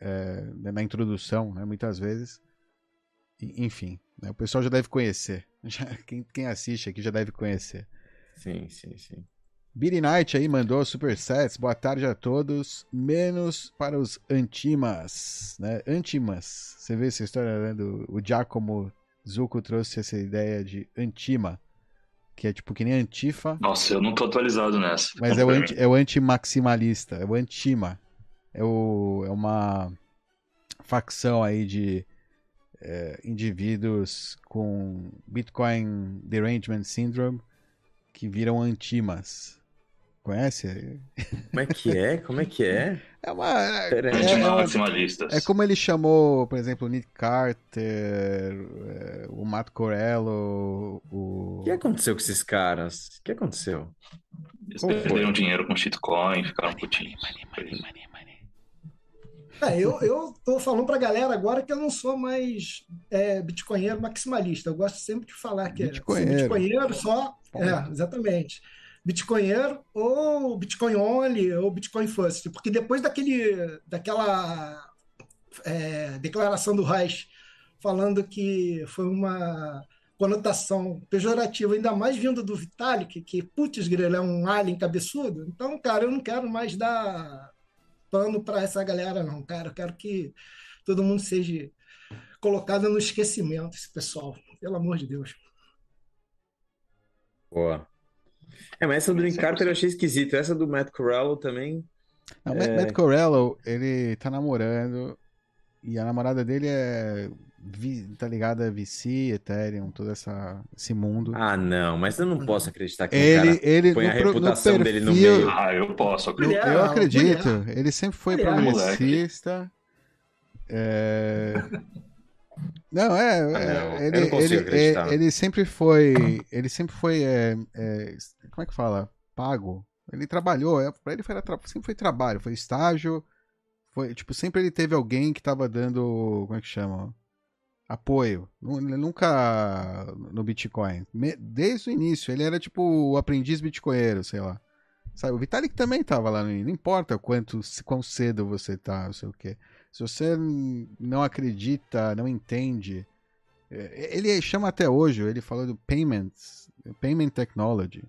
é, na introdução, né, muitas vezes. E- Enfim, né, o pessoal já deve conhecer. <laughs> Já- quem, quem assiste aqui já deve conhecer. Sim, sim, sim. Billy Knight aí mandou supersets. Boa tarde a todos. Menos para os antimas, né? Antimas. Você vê essa história, né? Do, o Giacomo Zucco trouxe essa ideia de antima, que é tipo que nem antifa, Nossa, eu não tô atualizado nessa. mas é o, anti, é o antimaximalista, é o antima. É, o, é uma facção aí de é, indivíduos com Bitcoin Derangement Syndrome que viram antimas. Conhece? Como é que é? Como é que é? É uma. É, é, é como ele chamou, por exemplo, o Nick Carter, é, o Matt Corello, o. O que aconteceu com esses caras? O que aconteceu? Eles Qual foi? perderam dinheiro com shitcoin, ficaram putinhos. É, eu, eu tô falando pra galera agora que eu não sou mais é, bitcoinheiro maximalista. Eu gosto sempre de falar que é bitcoinheiro só. É, exatamente. Bitcoinheiro ou Bitcoin only ou Bitcoin first. Porque depois daquele, daquela é, declaração do Reich falando que foi uma conotação pejorativa, ainda mais vindo do Vitalik, que putz, grilo, é um alien cabeçudo. Então, cara, eu não quero mais dar pano para essa galera, não, cara. Eu quero que todo mundo seja colocado no esquecimento, esse pessoal. Pelo amor de Deus. Boa. É, mas essa do Nick Carter eu achei esquisito. Essa do Matt Corallo também. Não, Matt, É. Matt Corello, ele tá namorando e a namorada dele é tá ligado a VC, Ethereum, todo essa, esse mundo. Ah, não, mas eu não posso acreditar que ele, um ele põe no, a reputação no dele no meio. Ah, eu posso acreditar. Eu, eu acredito. Ele sempre foi progressista. É... <laughs> Não, é. Ah, não, ele, ele, ele, sempre foi. Ele sempre foi. É, é, como é que fala? Pago. Ele trabalhou. É, pra ele foi, sempre foi trabalho, foi estágio. Foi, tipo, sempre ele teve alguém que tava dando. Como é que chama? Apoio. Ele nunca no Bitcoin. Desde o início, ele era tipo o aprendiz bitcoinheiro, sei lá. Sabe, o Vitalik também tava lá no Não importa quanto, quão cedo você tá, não sei o quê. Se você não acredita, não entende. É, ele chama até hoje, ele falou do payments, payment technology.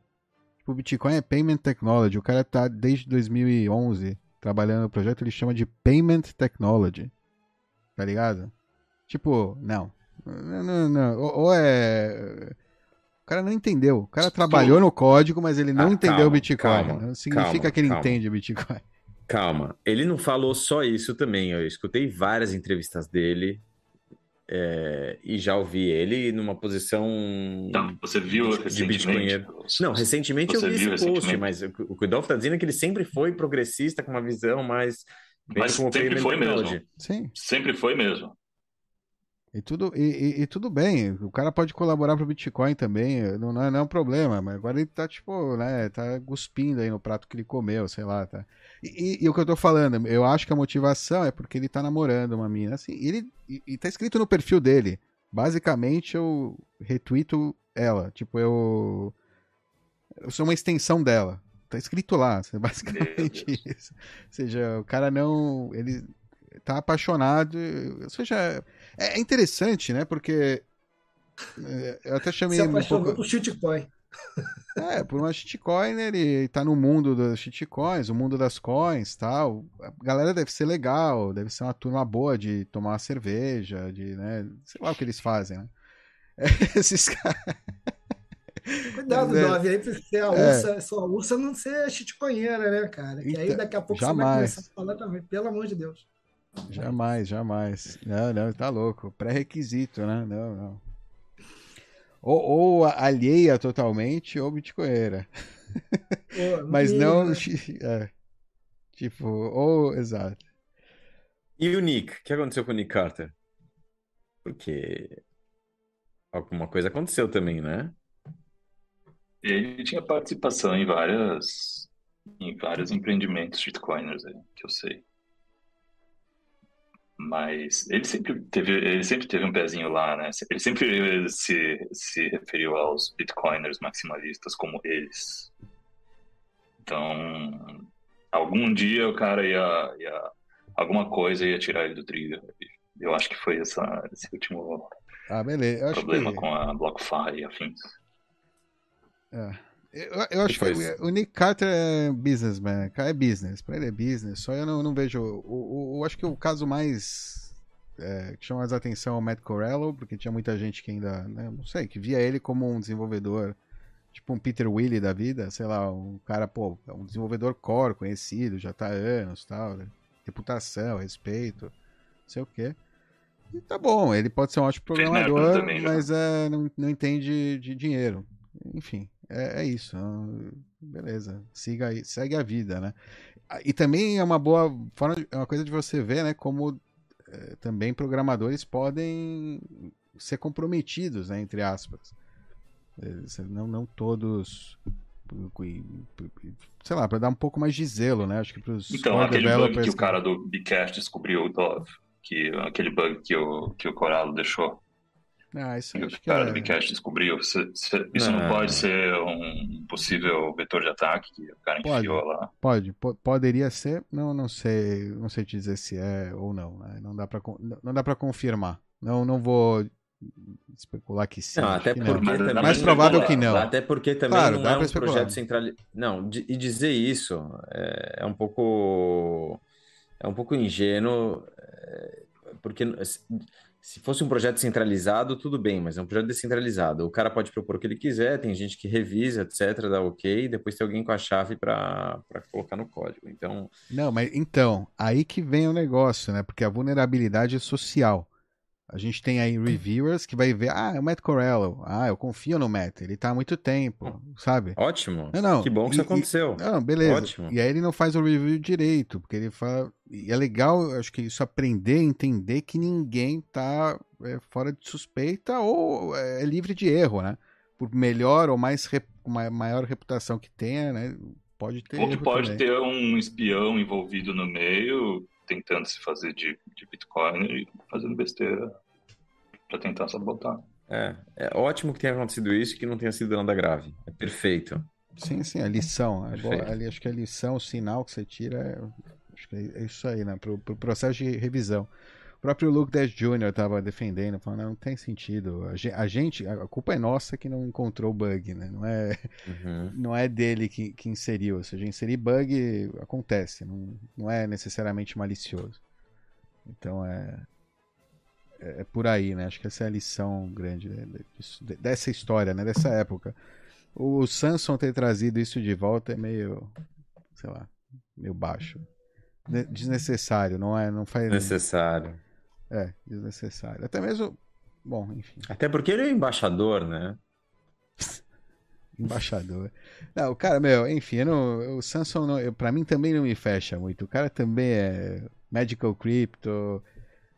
Tipo, o Bitcoin é payment technology. O cara tá desde 2011 trabalhando no projeto, ele chama de payment technology. Tá ligado? Tipo, não. Não, não, Ou, ou é. O cara não entendeu. O cara trabalhou no código, mas ele não ah, entendeu o Bitcoin. Calma, não significa calma, que ele entende o Bitcoin. Calma, ele não falou só isso também. Eu escutei várias entrevistas dele é, e já ouvi ele numa posição. Não, você viu de, recentemente? De não, recentemente eu vi esse post, mas o, o que o Dolph está dizendo é que ele sempre foi progressista, com uma visão mais. Mas sempre foi mesmo. Sim. Sempre foi mesmo. E tudo, e, e, e, tudo bem, o cara pode colaborar pro Bitcoin também, não, não, é, não é um problema, mas agora ele tá, tipo, né, tá cuspindo aí no prato que ele comeu, sei lá, tá. E, e, o que eu tô falando, eu acho que a motivação é porque ele tá namorando uma mina, assim, ele, e, e tá escrito no perfil dele, basicamente eu retuito ela, tipo, eu, eu sou uma extensão dela, tá escrito lá, <laughs> basicamente isso. Ou seja, o cara não, ele tá apaixonado, ou seja é interessante, né? Porque é, eu até chamei Se apaixonou um pouco... por shitcoin. <laughs> É, por uma shitcoin, ele tá no mundo das shitcoins, o mundo das coins tal. A galera deve ser legal, deve ser uma turma boa de tomar uma cerveja, de, né? Sei lá o que eles fazem, né? <laughs> Esses caras. Cuidado, é, Dove, aí pra ser a é. ursa, é. sua ursa não ser shitcoinheira, né, cara? Que aí então, daqui a pouco jamais. você vai começar a falar também, pelo amor de Deus. Jamais, jamais. Não, não, tá louco. Pré-requisito, né? Não, não. Ou, ou alheia totalmente ou bitcoinheira. <laughs> Mas não. É, tipo, ou. Exato. E o Nick? O que aconteceu com o Nick Carter? Porque alguma coisa aconteceu também, né? Ele tinha participação em várias em vários empreendimentos shitcoiners aí, que eu sei. Mas ele sempre teve, ele sempre teve um pezinho lá, né? Ele sempre se, se referiu aos bitcoiners maximalistas como eles. Então, algum dia o cara ia, ia alguma coisa ia tirar ele do trilho. Eu acho que foi essa, esse último ah, beleza. problema que... com a BlockFi e afins. É. Eu, eu acho que, que o Nick Carter é businessman, é business, pra ele é business, só eu não, não vejo. Eu, eu, acho que o caso mais é, que chama mais atenção é o Matt Corello, porque tinha muita gente que ainda, né, não sei, que via ele como um desenvolvedor, tipo um Peter Willie da vida, sei lá, um cara, pô, é um desenvolvedor core, conhecido, já tá há anos tal, né, reputação, respeito, não sei o quê. E tá bom, ele pode ser um ótimo programador, também, né? mas é, não, não entende de dinheiro. Enfim, é, é isso. Beleza. Siga aí, segue a vida, né? E também é uma boa forma, é uma coisa de você ver, né? Como é, também programadores podem ser comprometidos, né? Entre aspas. É, não, não todos sei lá, para dar um pouco mais de zelo, né? Acho que pros Então, aquele bug que o cara do Bcast descobriu, que aquele bug que o que o Coralo deixou. Ah, isso e o cara é... do Bcast descobriu. Isso não, não, pode ser um possível vetor de ataque que o cara pode, enfiou lá? Pode, poderia ser. Não, não sei, não sei te dizer se é ou não. Né? Não dá para não dá para confirmar. Não, não vou especular que sim. Não, até porque não. Também, mais provável que não. Até porque também claro, não é um projeto centralizado. Não, e dizer isso é, é, um pouco é um pouco ingênuo, é, porque se fosse um projeto centralizado, tudo bem, mas é um projeto descentralizado. O cara pode propor o que ele quiser, tem gente que revisa, etc., dá ok, depois tem alguém com a chave para colocar no código. Então. Não, mas então, aí que vem o negócio, né? Porque a vulnerabilidade é social. A gente tem aí reviewers que vai ver, ah, é o Matt Corello. Ah, eu confio no Matt, ele tá há muito tempo, sabe? Ótimo. Não, não. Que bom que E- isso aconteceu. E, não, beleza. Ótimo. E aí ele não faz o review direito, porque ele fala. E é legal, eu acho que isso aprender a entender que ninguém tá é, fora de suspeita ou é livre de erro, né? Por melhor ou mais rep- ma- maior reputação que tenha, né? Pode ter. Ou que erro pode também. ter um espião envolvido no meio, tentando se fazer de, de Bitcoin e fazendo besteira para tentar sabotar. É, é ótimo que tenha acontecido isso e que não tenha sido nada grave. É perfeito. Sim, sim, a lição. É ali, acho que a lição, o sinal que você tira, é, acho que é isso aí, né? Pro, pro processo de revisão. O próprio Luke Dash Jr. estava defendendo, falando, não, não tem sentido. A gente, a culpa é nossa que não encontrou o bug, né? Não é, Uhum. <laughs> não é dele que, que inseriu. Ou seja, inserir bug acontece, não, não é necessariamente malicioso. Então é, é, é por aí, né? Acho que essa é a lição grande né, dessa história, né? Dessa época. O Samson ter trazido isso de volta é meio, sei lá, meio baixo. Ne- Desnecessário, não é? Não faz. Necessário. É, desnecessário. Até mesmo. Bom, enfim. Até porque ele é embaixador, né? Embaixador. Não, o cara, meu, enfim, não- o Samsung, não, eu, pra mim também não me fecha muito. O cara também é Magical Crypto,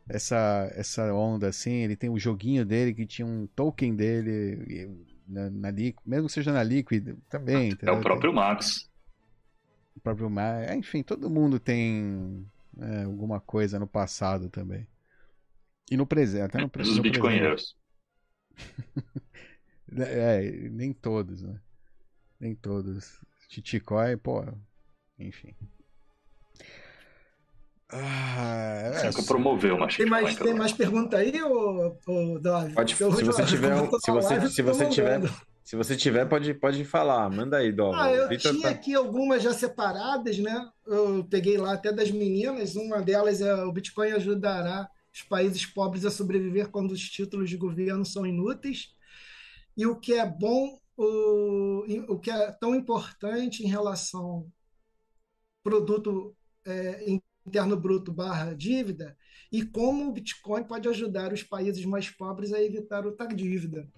essa, essa onda assim. Ele tem o joguinho dele que tinha um token dele e na, na mesmo que seja na Liquid, também. É o próprio Max. Tem o próprio Ma- é, Enfim, todo mundo tem é, alguma coisa no passado também. E no presente, até no, pre- Os no presente. bitcoinheiros. <laughs> É, nem todos, né? Nem todos. Titicoin, pô, enfim. Ah, Você é, promoveu uma Tem mais, tem mais pergunta aí, ô, ô Davi? Pode, se já- você tiver, <laughs> um- se você, live, se você tiver, se você tiver, pode, pode falar. Manda aí, Dó. Ah, eu O Vitor tinha tá- aqui algumas já separadas, né? Eu peguei lá até das meninas. Uma delas é o Bitcoin ajudará os países pobres a sobreviver quando os títulos de governo são inúteis. E o que é bom, o, o que é tão importante em relação produto é, interno bruto barra dívida e como o Bitcoin pode ajudar os países mais pobres a evitar outra dívida.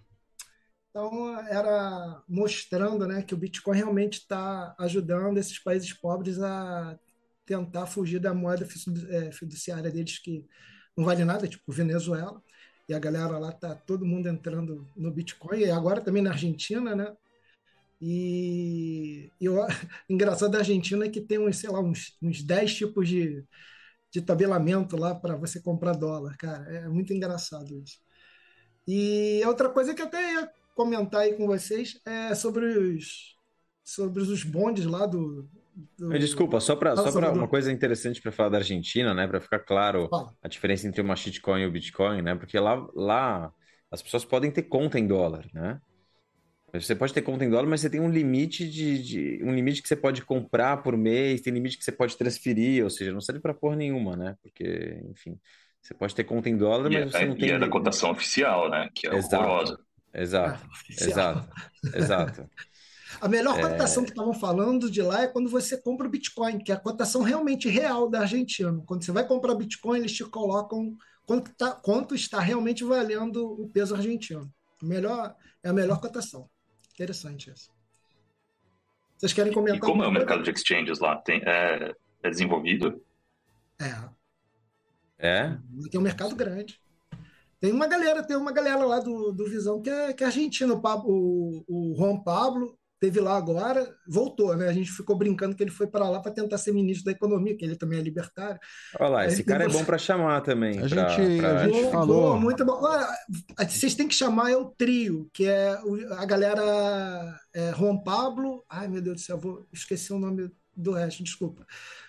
Então, era mostrando né, que o Bitcoin realmente está ajudando esses países pobres a tentar fugir da moeda é, fiduciária deles, que não vale nada, tipo Venezuela. E a galera lá tá todo mundo entrando no Bitcoin, e agora também na Argentina, né? E, e o <laughs> engraçado da Argentina é que tem uns, sei lá, uns, uns 10 tipos de, de tabelamento lá para você comprar dólar, cara. É muito engraçado isso. E outra coisa que eu até ia comentar aí com vocês é sobre os, sobre os bondes lá do. do- Desculpa, só para só para uma coisa interessante para falar da Argentina, né? Para ficar claro Fala. a diferença entre uma shitcoin e o Bitcoin, né? Porque lá, lá as pessoas podem ter conta em dólar, né? Você pode ter conta em dólar, mas você tem um limite de, de- um limite que você pode comprar por mês, tem limite que você pode transferir, ou seja, não serve para porra nenhuma, né? Porque, enfim, você pode ter conta em dólar, E mas você é, não e tem é da cotação oficial, né? Que é Exato. horrorosa. Exato, Ah, exato, exato. <laughs> A melhor É. cotação que estavam falando de lá é quando você compra o Bitcoin, que é a cotação realmente real da Argentina. Quando você vai comprar Bitcoin, eles te colocam quanto, tá- quanto está realmente valendo o peso argentino. Melhor, é a melhor cotação. Interessante isso. Vocês querem E comentar? como é o mercado de exchanges lá? Tem, é, é desenvolvido? É? É, tem um mercado grande. Tem uma galera, tem uma galera lá do, do Visão que é, que é argentino. O, Pablo- o, o Juan Pablo teve lá agora, voltou, né? A gente ficou brincando que ele foi para lá para tentar ser ministro da economia, que ele também é libertário. Olha lá, Aí esse cara é bom para chamar também. A pra- gente- pra- a gente Boa, falou. boa, muito bom. Olha, vocês têm que chamar é o trio, que é a galera é, Juan Pablo. Ai, meu Deus do céu, vou esqueci o nome do resto, desculpa.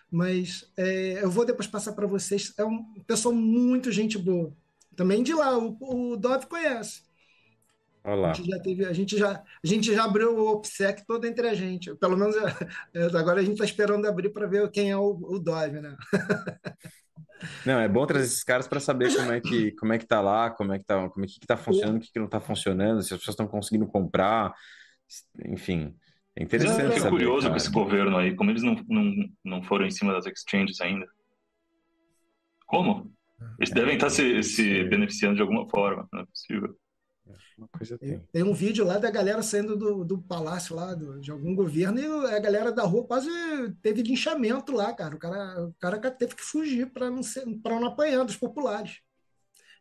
Mas é, eu vou depois passar para vocês. É um pessoal muito gente boa. Também de lá, o, o Dove conhece. Olha A gente já teve, a gente já, a gente já abriu o OPSEC todo entre a gente. Pelo menos é, agora a gente está esperando abrir para ver quem é o, o Dove, né? <laughs> Não, é bom trazer esses caras para saber como é que como é que tá lá, como é que tá, como é que, que tá funcionando, o que, que não tá funcionando, se as pessoas estão conseguindo comprar, enfim. É Eu interessante fiquei saber, curioso cara. com esse governo aí, como eles não, não, não foram em cima das exchanges ainda. Como? Eles devem estar se, se beneficiando de alguma forma, não é possível. Uma coisa tem. tem um vídeo lá da galera saindo do, do palácio lá, do, de algum governo, e a galera da rua quase teve linchamento lá, cara. O cara, o cara teve que fugir para não, ser, não apanhar dos populares.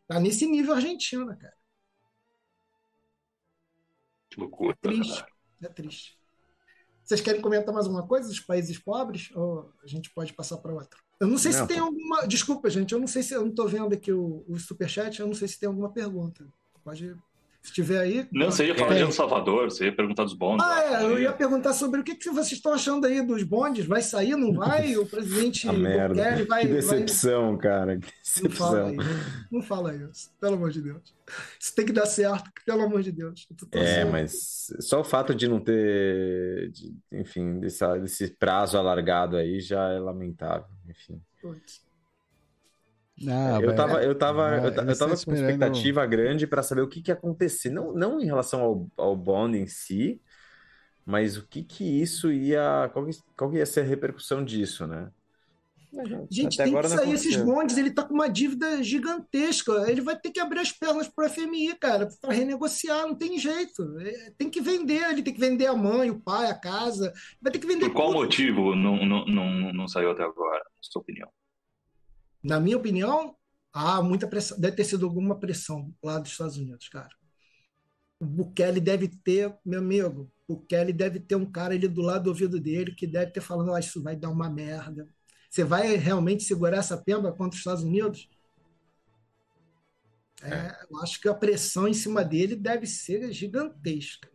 Tá nesse nível Argentina, cara. Que loucura. É triste. É triste. Vocês querem comentar mais alguma coisa dos países pobres? Ou a gente pode passar para outro? Eu não sei não, se tem alguma. Desculpa, gente, eu não sei se eu não estou vendo aqui o, o superchat, eu não sei se tem alguma pergunta. Pode se tiver aí. Não, você ia falar de El Salvador, você ia perguntar dos bondes. Ah, é, eu ia perguntar sobre o que, que vocês estão achando aí dos bondes. Vai sair, não vai? O presidente <laughs> A merda. vai. Que decepção, vai... cara. Que decepção. Não fala, aí, não fala isso, pelo amor de Deus. Isso tem que dar certo, pelo amor de Deus. É, mas só o fato de não ter, de, enfim, desse, desse prazo alargado aí já é lamentável. Enfim. Putz. Não, eu estava eu tava, eu, eu tava com expectativa grande para saber o que, que ia acontecer. Não, não em relação ao, ao Bond em si, mas o que que isso ia. Qual, que, qual que ia ser a repercussão disso, né? Gente, Até tem que sair esses bondes. Ele tá com uma dívida gigantesca. Ele vai ter que abrir as pernas para o FMI, cara, para renegociar. Não tem jeito. É, tem que vender. Ele tem que vender a mãe, o pai, a casa. Vai ter que vender. Por qual tudo. motivo não, não, não, não saiu até agora, na sua opinião? Na minha opinião, há muita pressão, deve ter sido alguma pressão lá dos Estados Unidos, cara. O Bukele deve ter, meu amigo, o Bukele deve ter um cara ali do lado do ouvido dele que deve ter falando, oh, isso vai dar uma merda. Você vai realmente segurar essa pemba contra os Estados Unidos? É, é. eu acho que a pressão em cima dele deve ser gigantesca.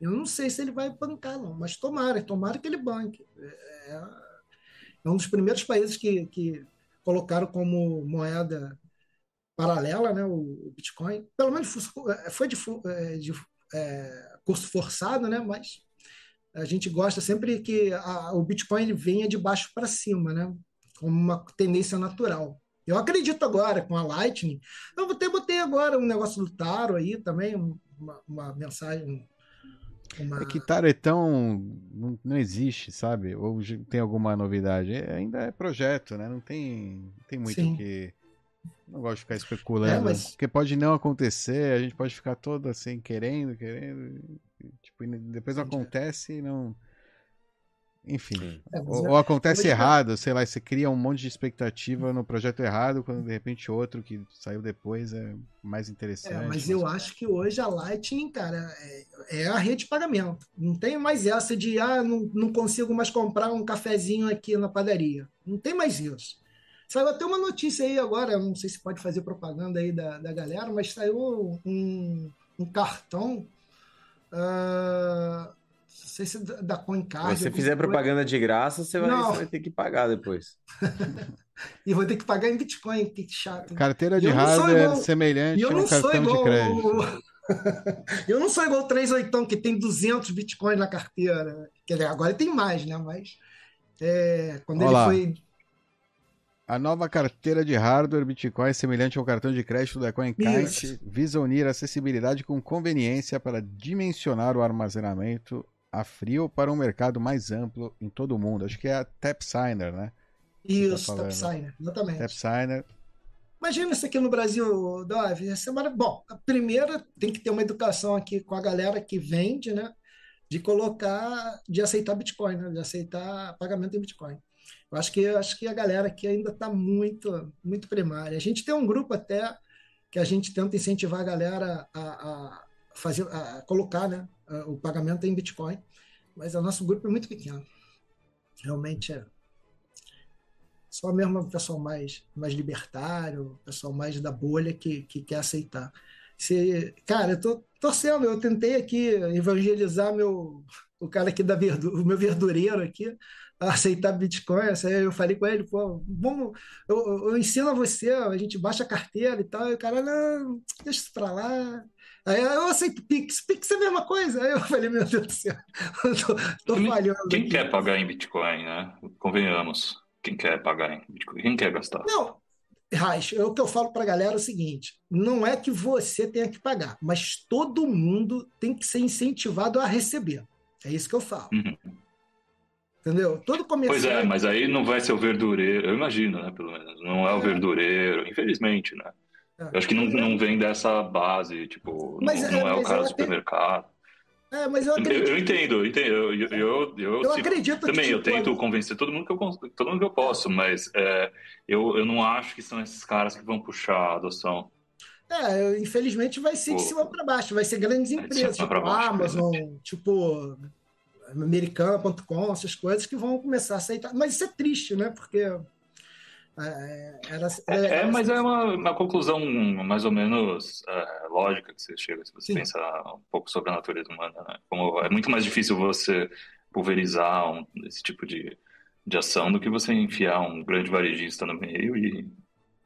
Eu não sei se ele vai bancar, não, mas tomara, tomara que ele banque. É, é um dos primeiros países que, que colocaram como moeda paralela né, o Bitcoin. Pelo menos foi de, é, de é, curso forçado, né, mas a gente gosta sempre que a, o Bitcoin venha de baixo para cima, né, como uma tendência natural. Eu acredito agora com a Lightning. Eu até botei agora um negócio do Taro aí também, uma, uma mensagem, uma... É que Taretão não, não existe, sabe? Ou tem alguma novidade? É, ainda é projeto, né? Não tem, não tem muito Sim. que. Não gosto de ficar especulando. É, mas... Porque pode não acontecer, a gente pode ficar todo assim, querendo, querendo. Tipo, depois não acontece e não. Enfim. É, ou, ou, acontece errado, sei lá, você cria um monte de expectativa no projeto errado, quando de repente outro que saiu depois é mais interessante. É, mas eu acho que hoje a Lightning, cara, é, é, a rede de pagamento. Não tem mais essa de, ah, não, não consigo mais comprar um cafezinho aqui na padaria. Não tem mais isso. Saiu até uma notícia aí agora, não sei se pode fazer propaganda aí da, da galera, mas saiu um, um cartão. Uh, sei se da CoinCard. Se você fizer propaganda de graça, você vai, você vai ter que pagar depois. <laughs> e vou ter que pagar em Bitcoin, que chato. Carteira de hardware igual... semelhante a um cartão igual... de crédito. <laughs> eu não sou igual o 38 que tem 200 bitcoins na carteira. Quer dizer, agora tem mais, né? Mas é, quando Olá. ele foi a nova carteira de hardware Bitcoin, semelhante ao cartão de crédito da CoinKite, visa unir acessibilidade com conveniência para dimensionar o armazenamento a frio para um mercado mais amplo em todo o mundo. Acho que é a TapSigner, né? Isso, tá TapSigner, exatamente. TapSigner. Imagina isso aqui no Brasil, Dove. Semana... Bom, a primeira tem que ter uma educação aqui com a galera que vende, né? De colocar, de aceitar Bitcoin, né? De aceitar pagamento em Bitcoin. Eu acho que, acho que a galera aqui ainda está muito, muito primária. A gente tem um grupo até que a gente tenta incentivar a galera a, a fazer, a colocar, né? O pagamento em Bitcoin, mas o nosso grupo é muito pequeno. Realmente é só mesmo o pessoal mais, mais libertário, o pessoal mais da bolha que, que quer aceitar. Se, cara, eu tô torcendo, eu tentei aqui evangelizar meu, o cara aqui da verdura, o meu verdureiro aqui, a aceitar Bitcoin. Eu falei com ele, pô, vamos, eu, eu ensino a você, a gente baixa a carteira e tal. E o cara, não, deixa isso pra lá. Aí eu aceito Pix. Pix é a mesma coisa. Aí eu falei, meu Deus do céu, <laughs> tô, tô quem, falhando. Quem aqui. quer pagar em Bitcoin, né? Convenhamos. Quem quer pagar em Bitcoin? Quem quer gastar? Não, Raiz, o que eu falo para a galera é o seguinte: não é que você tenha que pagar, mas todo mundo tem que ser incentivado a receber. É isso que eu falo. Uhum. Entendeu? Todo comerciante. Pois é, mas aí não vai ser o verdureiro, eu imagino, né? Pelo menos. Não é o verdureiro, infelizmente, né? É. Eu acho que não, não vem dessa base, tipo, Mas não, é- não é o mas cara do ela tem- supermercado. É, mas eu Eu, acredito. eu entendo, eu entendo. Eu, eu, eu, eu, Eu acredito que, também, eu tipo, tento convencer todo mundo que eu, todo mundo que eu posso, mas é, eu, eu não acho que são esses caras que vão puxar a adoção. É, infelizmente vai ser de O- cima para baixo, vai ser grandes de empresas, tipo baixo, Amazon, tipo americana.com, essas coisas que vão começar a aceitar. Mas isso é triste, né? Porque é, era, É, é, era- mas é uma, uma conclusão mais ou menos é, lógica que você chega se você Sim. pensar um pouco sobre a natureza humana. Né? Como é muito mais difícil você pulverizar um- esse tipo de, de ação do que você enfiar um grande varejista no meio e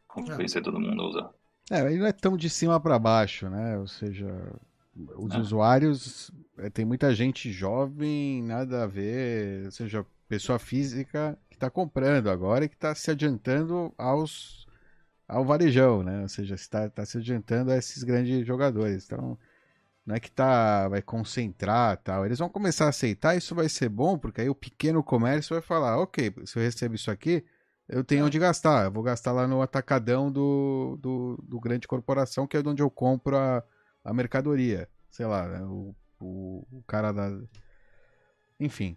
convencer todo mundo a usar. É, ele não é tão de cima para baixo, né? Ou seja, os É. usuários, é, tem muita gente jovem, nada a ver, ou seja, pessoa física que está comprando agora e que está se adiantando aos ao varejão, né? Ou seja, está tá se adiantando a esses grandes jogadores. Então, não é que tá vai concentrar, tal. Eles vão começar a aceitar, isso vai ser bom, porque aí o pequeno comércio vai falar, OK, se eu recebo isso aqui, eu tenho onde gastar. Eu vou gastar lá no atacadão do, do, do grande corporação, que é de onde eu compro a, a mercadoria. Sei lá, né? o, o, o cara da. Enfim.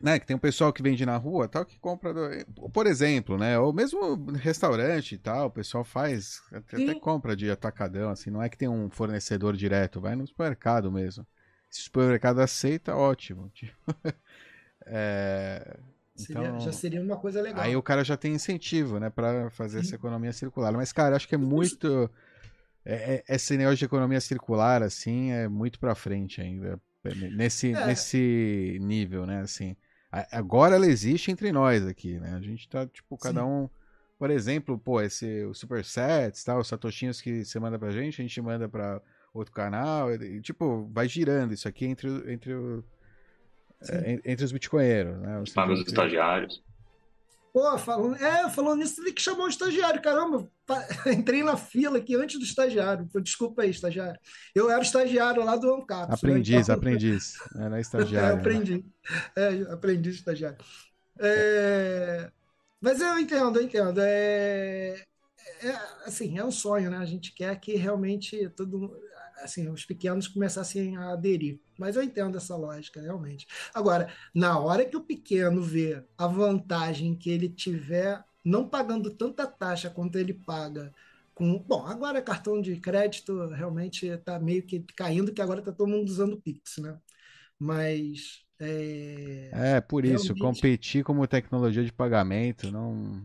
Né? Que tem um pessoal que vende na rua tal, que compra. do- Por exemplo, né? Ou mesmo restaurante e tal, o pessoal faz. Até, até Sim. compra de atacadão, assim. Não é que tem um fornecedor direto, vai no supermercado mesmo. Se o supermercado aceita, ótimo. <laughs> Tipo, é, seria- então- já seria uma coisa legal. Aí o cara já tem incentivo, né, para fazer essa economia circular. Mas, cara, acho que é muito. é- é- esse negócio de economia circular, assim, é muito pra frente ainda. Nesse, É. nesse nível, né, assim. Agora ela existe entre nós aqui, né? A gente tá, tipo, cada Sim. um. Por exemplo, pô, esse, o Supersets, tal, os satoshinhos que você manda pra gente, a gente manda pra outro canal. E, tipo, vai girando isso aqui entre, entre, o, é, en- entre os bitcoinheiros, né? Seja, Paga os estagiários. Pô, falando, é, falando nisso, tem que chamar o estagiário. Caramba, <laughs> entrei na fila aqui antes do estagiário. Desculpa aí, estagiário. Eu era o estagiário lá do Ancap. Aprendiz, aprendiz. Era <laughs> É, estagiário. né? aprendi. É, aprendi estagiário. É, mas eu entendo, eu entendo. É, é, assim, é um sonho, né? A gente quer que realmente todo, assim, os pequenos começassem a aderir. Mas eu entendo essa lógica, realmente. Agora, na hora que o pequeno vê a vantagem que ele tiver, não pagando tanta taxa quanto ele paga com. Bom, agora cartão de crédito realmente está meio que caindo, que agora está todo mundo usando o Pix, né? Mas. é, É, por isso, Realmente. competir como tecnologia de pagamento não,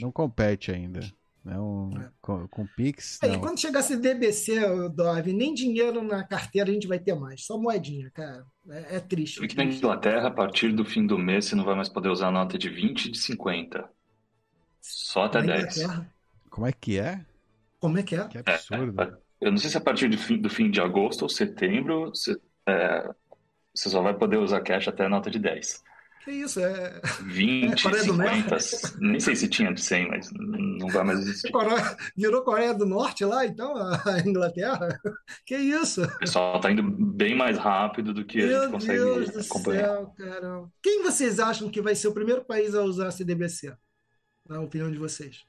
não compete ainda. Não, É. com, com Pix, Aí, não. quando chegar CDBC, o Dove, nem dinheiro na carteira a gente vai ter mais, só moedinha, cara. É, é triste. Aqui na Inglaterra, a partir do fim do mês, você não vai mais poder usar nota de 20 e de 50. Só até Na 10. Inglaterra, Como é que é? Como é que é? Que absurdo. Eu não sei se a partir do fim, do fim de agosto ou setembro você, é, você só vai poder usar cash até a nota de 10. Que isso? É... 20, É, Coreia do 50, nem sei se tinha de 100, mas não vai mais existir. Coreia- Virou Coreia do Norte lá, então, a Inglaterra? <laughs> Que isso? O pessoal tá indo bem mais rápido do que a Meu gente consegue Deus do acompanhar. céu, caramba. Quem vocês acham que vai ser o primeiro país a usar CDBC? Na opinião de vocês?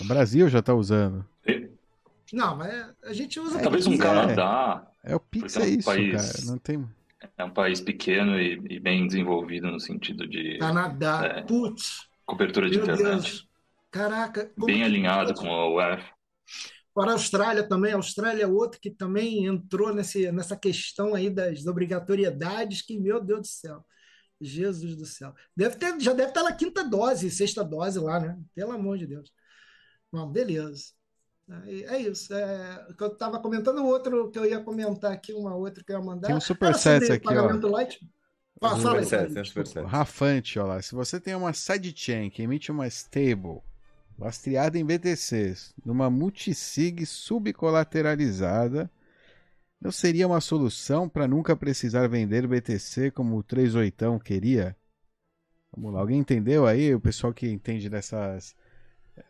O Brasil já tá usando. E- Não, mas a gente usa. Talvez um é. Canadá É o Pix, é é isso, país- cara. Não tem. É um país pequeno e, e bem desenvolvido no sentido de Canadá. É. Putz, cobertura de internet. Deus. Caraca. Bem alinhado com a UF. Para a Austrália também, a Austrália é outro que também entrou nesse, nessa questão aí das obrigatoriedades, que, meu Deus do céu, Jesus do céu. Deve ter, já deve estar na quinta dose, sexta dose lá, né? Pelo amor de Deus. Bom, beleza. É, é isso. É, o que eu estava comentando, o outro que eu ia comentar aqui, uma outra que eu ia mandar. Tem um sobre aqui, ó. light. Fala, supersets. Rafante, ó lá. Se você tem uma sidechain que emite uma stable lastreada em BTCs numa multisig subcolateralizada, não seria uma solução para nunca precisar vender BTC como o 38 queria? Vamos lá, alguém entendeu aí? O pessoal que entende dessas.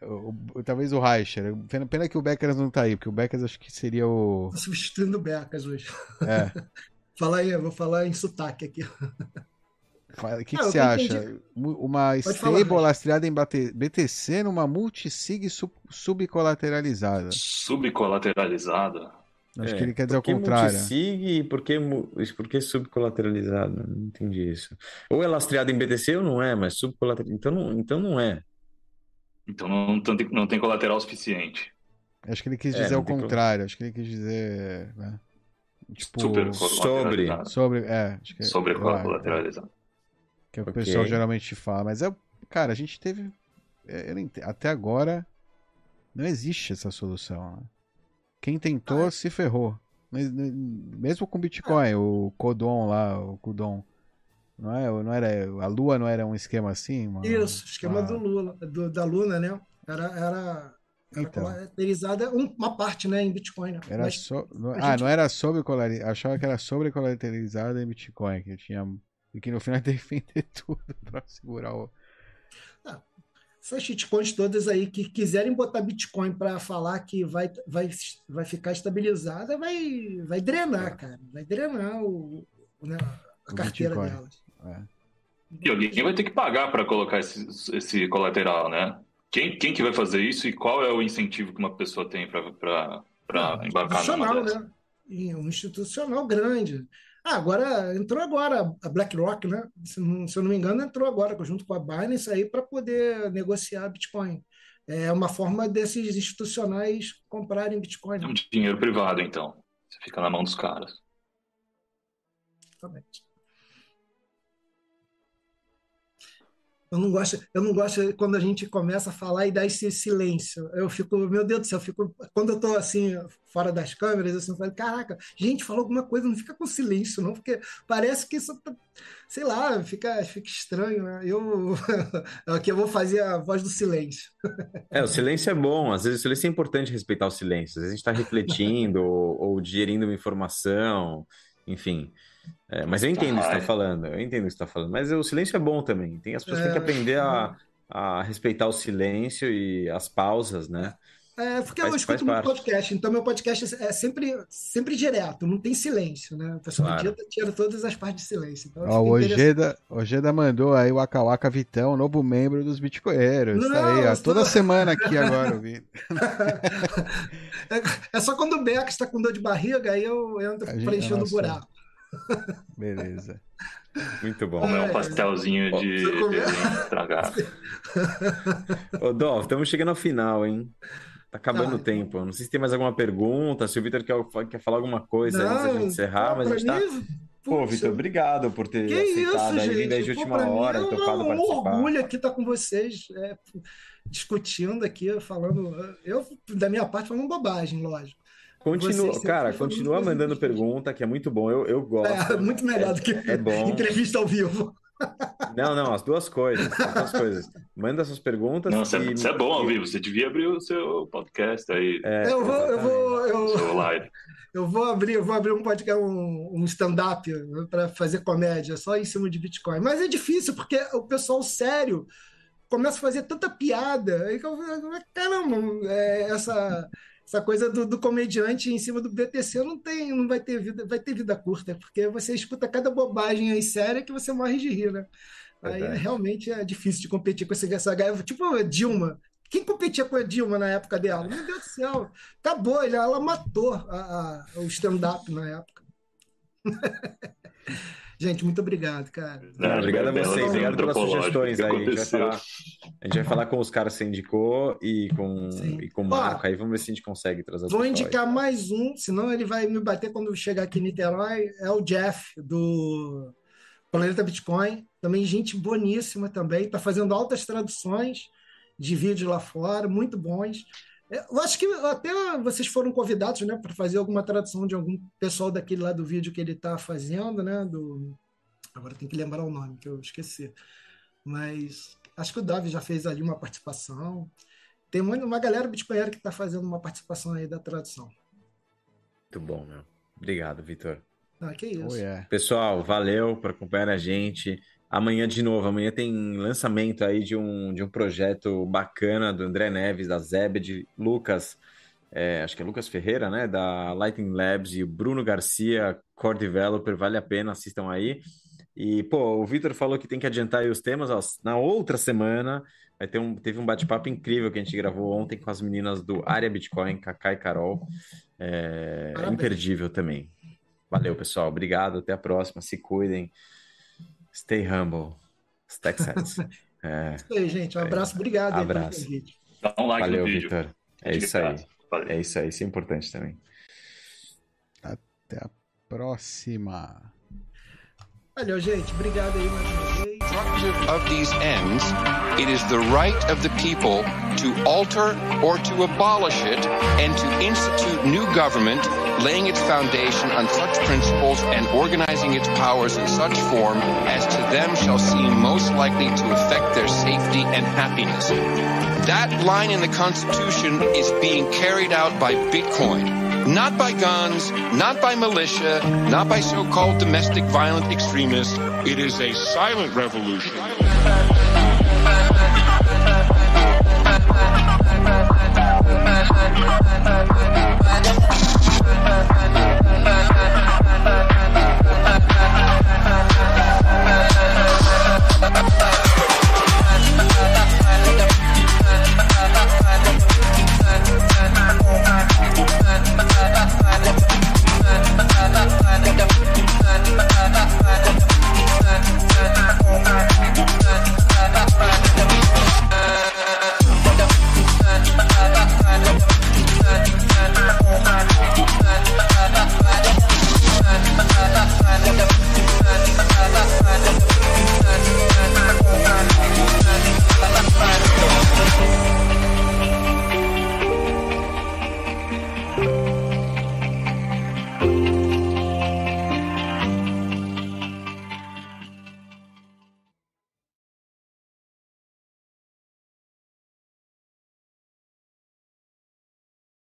O- o- talvez o Reicher. Pena, pena que o Beckers não tá aí, porque o Beckers acho que seria o. Tô substituindo o Becas hoje. É. <laughs> Falar aí, eu vou falar em sotaque aqui. O que, que você acha? Uma stable falar, lastreada em BTC numa multisig sub subcolateralizada. Subcolateralizada? Acho é, que ele quer dizer o contrário. Multisig e por que, por que subcolateralizado? Não entendi isso. Ou é lastreado em BTC ou não é, mas subcolateralizado. Então não, então não é. Então não, não, tem, não tem colateral suficiente. Acho que ele quis é, dizer é, o contrário. Acho que ele quis dizer. Né? Tipo, Super sobre. Sobre, é. Acho que, sobre colateralizado. Que é o que okay. o pessoal geralmente fala. Mas é. Cara, a gente teve. É, até agora. Não existe essa solução. Né? Quem tentou ah, se ferrou. Mesmo com Bitcoin, ah. o Codon lá, o Codon. Não, é, não era, a Lua não era um esquema assim? Mano? Isso, esquema ah. do Lula, do, da Luna, né? Era, era, era então. colateralizada uma parte, né, em Bitcoin. Né? Era Mas, so... ah, gente... não era sobre colateralizada, achava que era sobre colateralizada em Bitcoin, que tinha e que no final vender <laughs> tudo para segurar o essas shitcoins todas aí que quiserem botar Bitcoin para falar que vai, vai, vai ficar estabilizada, vai, vai drenar, é. cara. Vai drenar o, né, a o carteira Bitcoin. delas. É. E alguém vai ter que pagar para colocar esse, esse colateral, né? Quem, quem que vai fazer isso e qual é o incentivo que uma pessoa tem para embarcar numa né? E um institucional grande. Ah, agora entrou agora a BlackRock, né? Se, não, se eu não me engano, entrou agora junto com a Binance aí para poder negociar Bitcoin. É uma forma desses institucionais comprarem Bitcoin. É um dinheiro privado, então. Você fica na mão dos caras. Exatamente. Eu não gosto, eu não gosto quando a gente começa a falar e dá esse silêncio. Eu fico, meu Deus do céu, eu fico, quando eu estou assim, fora das câmeras, assim, eu falo, caraca, gente, falou alguma coisa, não fica com silêncio, não, porque parece que isso, tá, sei lá, fica, fica estranho, né? Eu, <laughs> aqui eu vou fazer a voz do silêncio. É, o silêncio é bom, às vezes o silêncio é importante respeitar o silêncio, às vezes a gente está refletindo <laughs> ou, ou digerindo uma informação, enfim. É, mas eu entendo o que você está falando, eu entendo o que você está falando. Mas o silêncio é bom também. Tem, as pessoas é, têm que é, aprender a, a respeitar o silêncio e as pausas, né? É, porque faz, eu escuto muito podcast, então meu podcast é sempre, sempre direto, não tem silêncio, né? O pessoal claro. tira todas as partes de silêncio. Então, Ó, o Ojeda, Ojeda mandou aí o Akawaka Vitão, novo membro dos Bitcoinheiros. Não, tá aí, ó, toda semana aqui agora, ouvindo. <laughs> é, é só quando o Beck está com dor de barriga, aí eu entro preenchendo o buraco. Beleza. Muito bom. Comer um pastelzinho de estragado. Ô, Dov, estamos chegando ao final, hein? Tá acabando ah, o tempo. Não sei se tem mais alguma pergunta, se o Vitor quer, quer falar alguma coisa não, antes da gente encerrar, mas a gente tá. Mim, Pô, Vitor, obrigado por ter que aceitado isso, aí, gente? de última Pô, hora, mim, topado é um orgulho aqui estar com vocês, é, discutindo aqui, falando. Eu, da minha parte, falando bobagem, lógico. Continua, cara, continua mandando pergunta, que é muito bom. Eu, eu gosto. É, muito melhor do que é bom. entrevista ao vivo. Não, não, as duas coisas. <laughs> As duas coisas. Manda suas perguntas. Não, e... isso é bom ao vivo. Você devia abrir o seu podcast aí. É, eu vou, eu vou, eu, live. <laughs> eu vou abrir, eu vou abrir um podcast, um, um stand-up para fazer comédia só em cima de Bitcoin. Mas é difícil porque o pessoal sério começa a fazer tanta piada. Aí eu, caramba, é, essa essa coisa do, do, comediante em cima do BTC não tem, não vai ter vida, vai ter vida curta, porque você escuta cada bobagem aí séria que você morre de rir, né? Aí realmente é difícil de competir com esse, essa galera. Tipo a Dilma. Quem competia com a Dilma na época dela? Meu Deus do céu. Acabou, ela matou a, a, o stand-up na época. <laughs> Gente, muito obrigado, cara. Não, obrigado a vocês, obrigado pelas sugestões aí. A gente, vai falar, a gente vai falar com os caras que você indicou e com, e com o Marco. Ó, aí vamos ver se a gente consegue trazer Vou indicar aí. mais um, senão ele vai me bater quando chegar aqui em Niterói. É o Jeff, do Planeta Bitcoin. Também gente boníssima também. Está fazendo altas traduções de vídeos lá fora, muito bons. Eu acho que até vocês foram convidados, né, para fazer alguma tradução de algum pessoal daquele lá do vídeo que ele está fazendo, né? Do... Agora tem que lembrar o nome, que eu esqueci. Mas acho que o Davi já fez ali uma participação. Tem uma galera bitcoinera que está fazendo uma participação aí da tradução. Muito bom, meu. Obrigado, Vitor. Ah, que isso. Oh, yeah. Pessoal, valeu por acompanhar a gente. Amanhã de novo, amanhã tem lançamento aí de um, de um projeto bacana do André Neves, da Zebed, Lucas, é, acho que é Lucas Ferreira, né, da Lightning Labs e o Bruno Garcia, Core Developer, vale a pena, assistam aí. E, pô, o Vitor falou que tem que adiantar aí os temas. Ó, na outra semana vai ter um, teve um bate-papo incrível que a gente gravou ontem com as meninas do Área Bitcoin, Kaká e Carol. É, imperdível também. Valeu, pessoal. Obrigado. Até a próxima. Se cuidem. Stay humble. Stack sets. <laughs> É, isso aí, gente. Um abraço. Obrigado. Abraço. Dá um like Valeu, no vídeo. Vitor. É isso aí. É isso aí. Isso é importante também. Até a próxima. Valeu, gente. Obrigado aí mais uma vez. Of these ends, it is the right of the people to alter or to abolish it and to institute new government, laying its foundation on such principles and organizing its powers in such form as to them shall seem most likely to affect their safety and happiness. That line in the Constitution is being carried out by Bitcoin. Not by guns, not by militia, not by so-called domestic violent extremists. It is a silent revolution. Silent <laughs> revolution.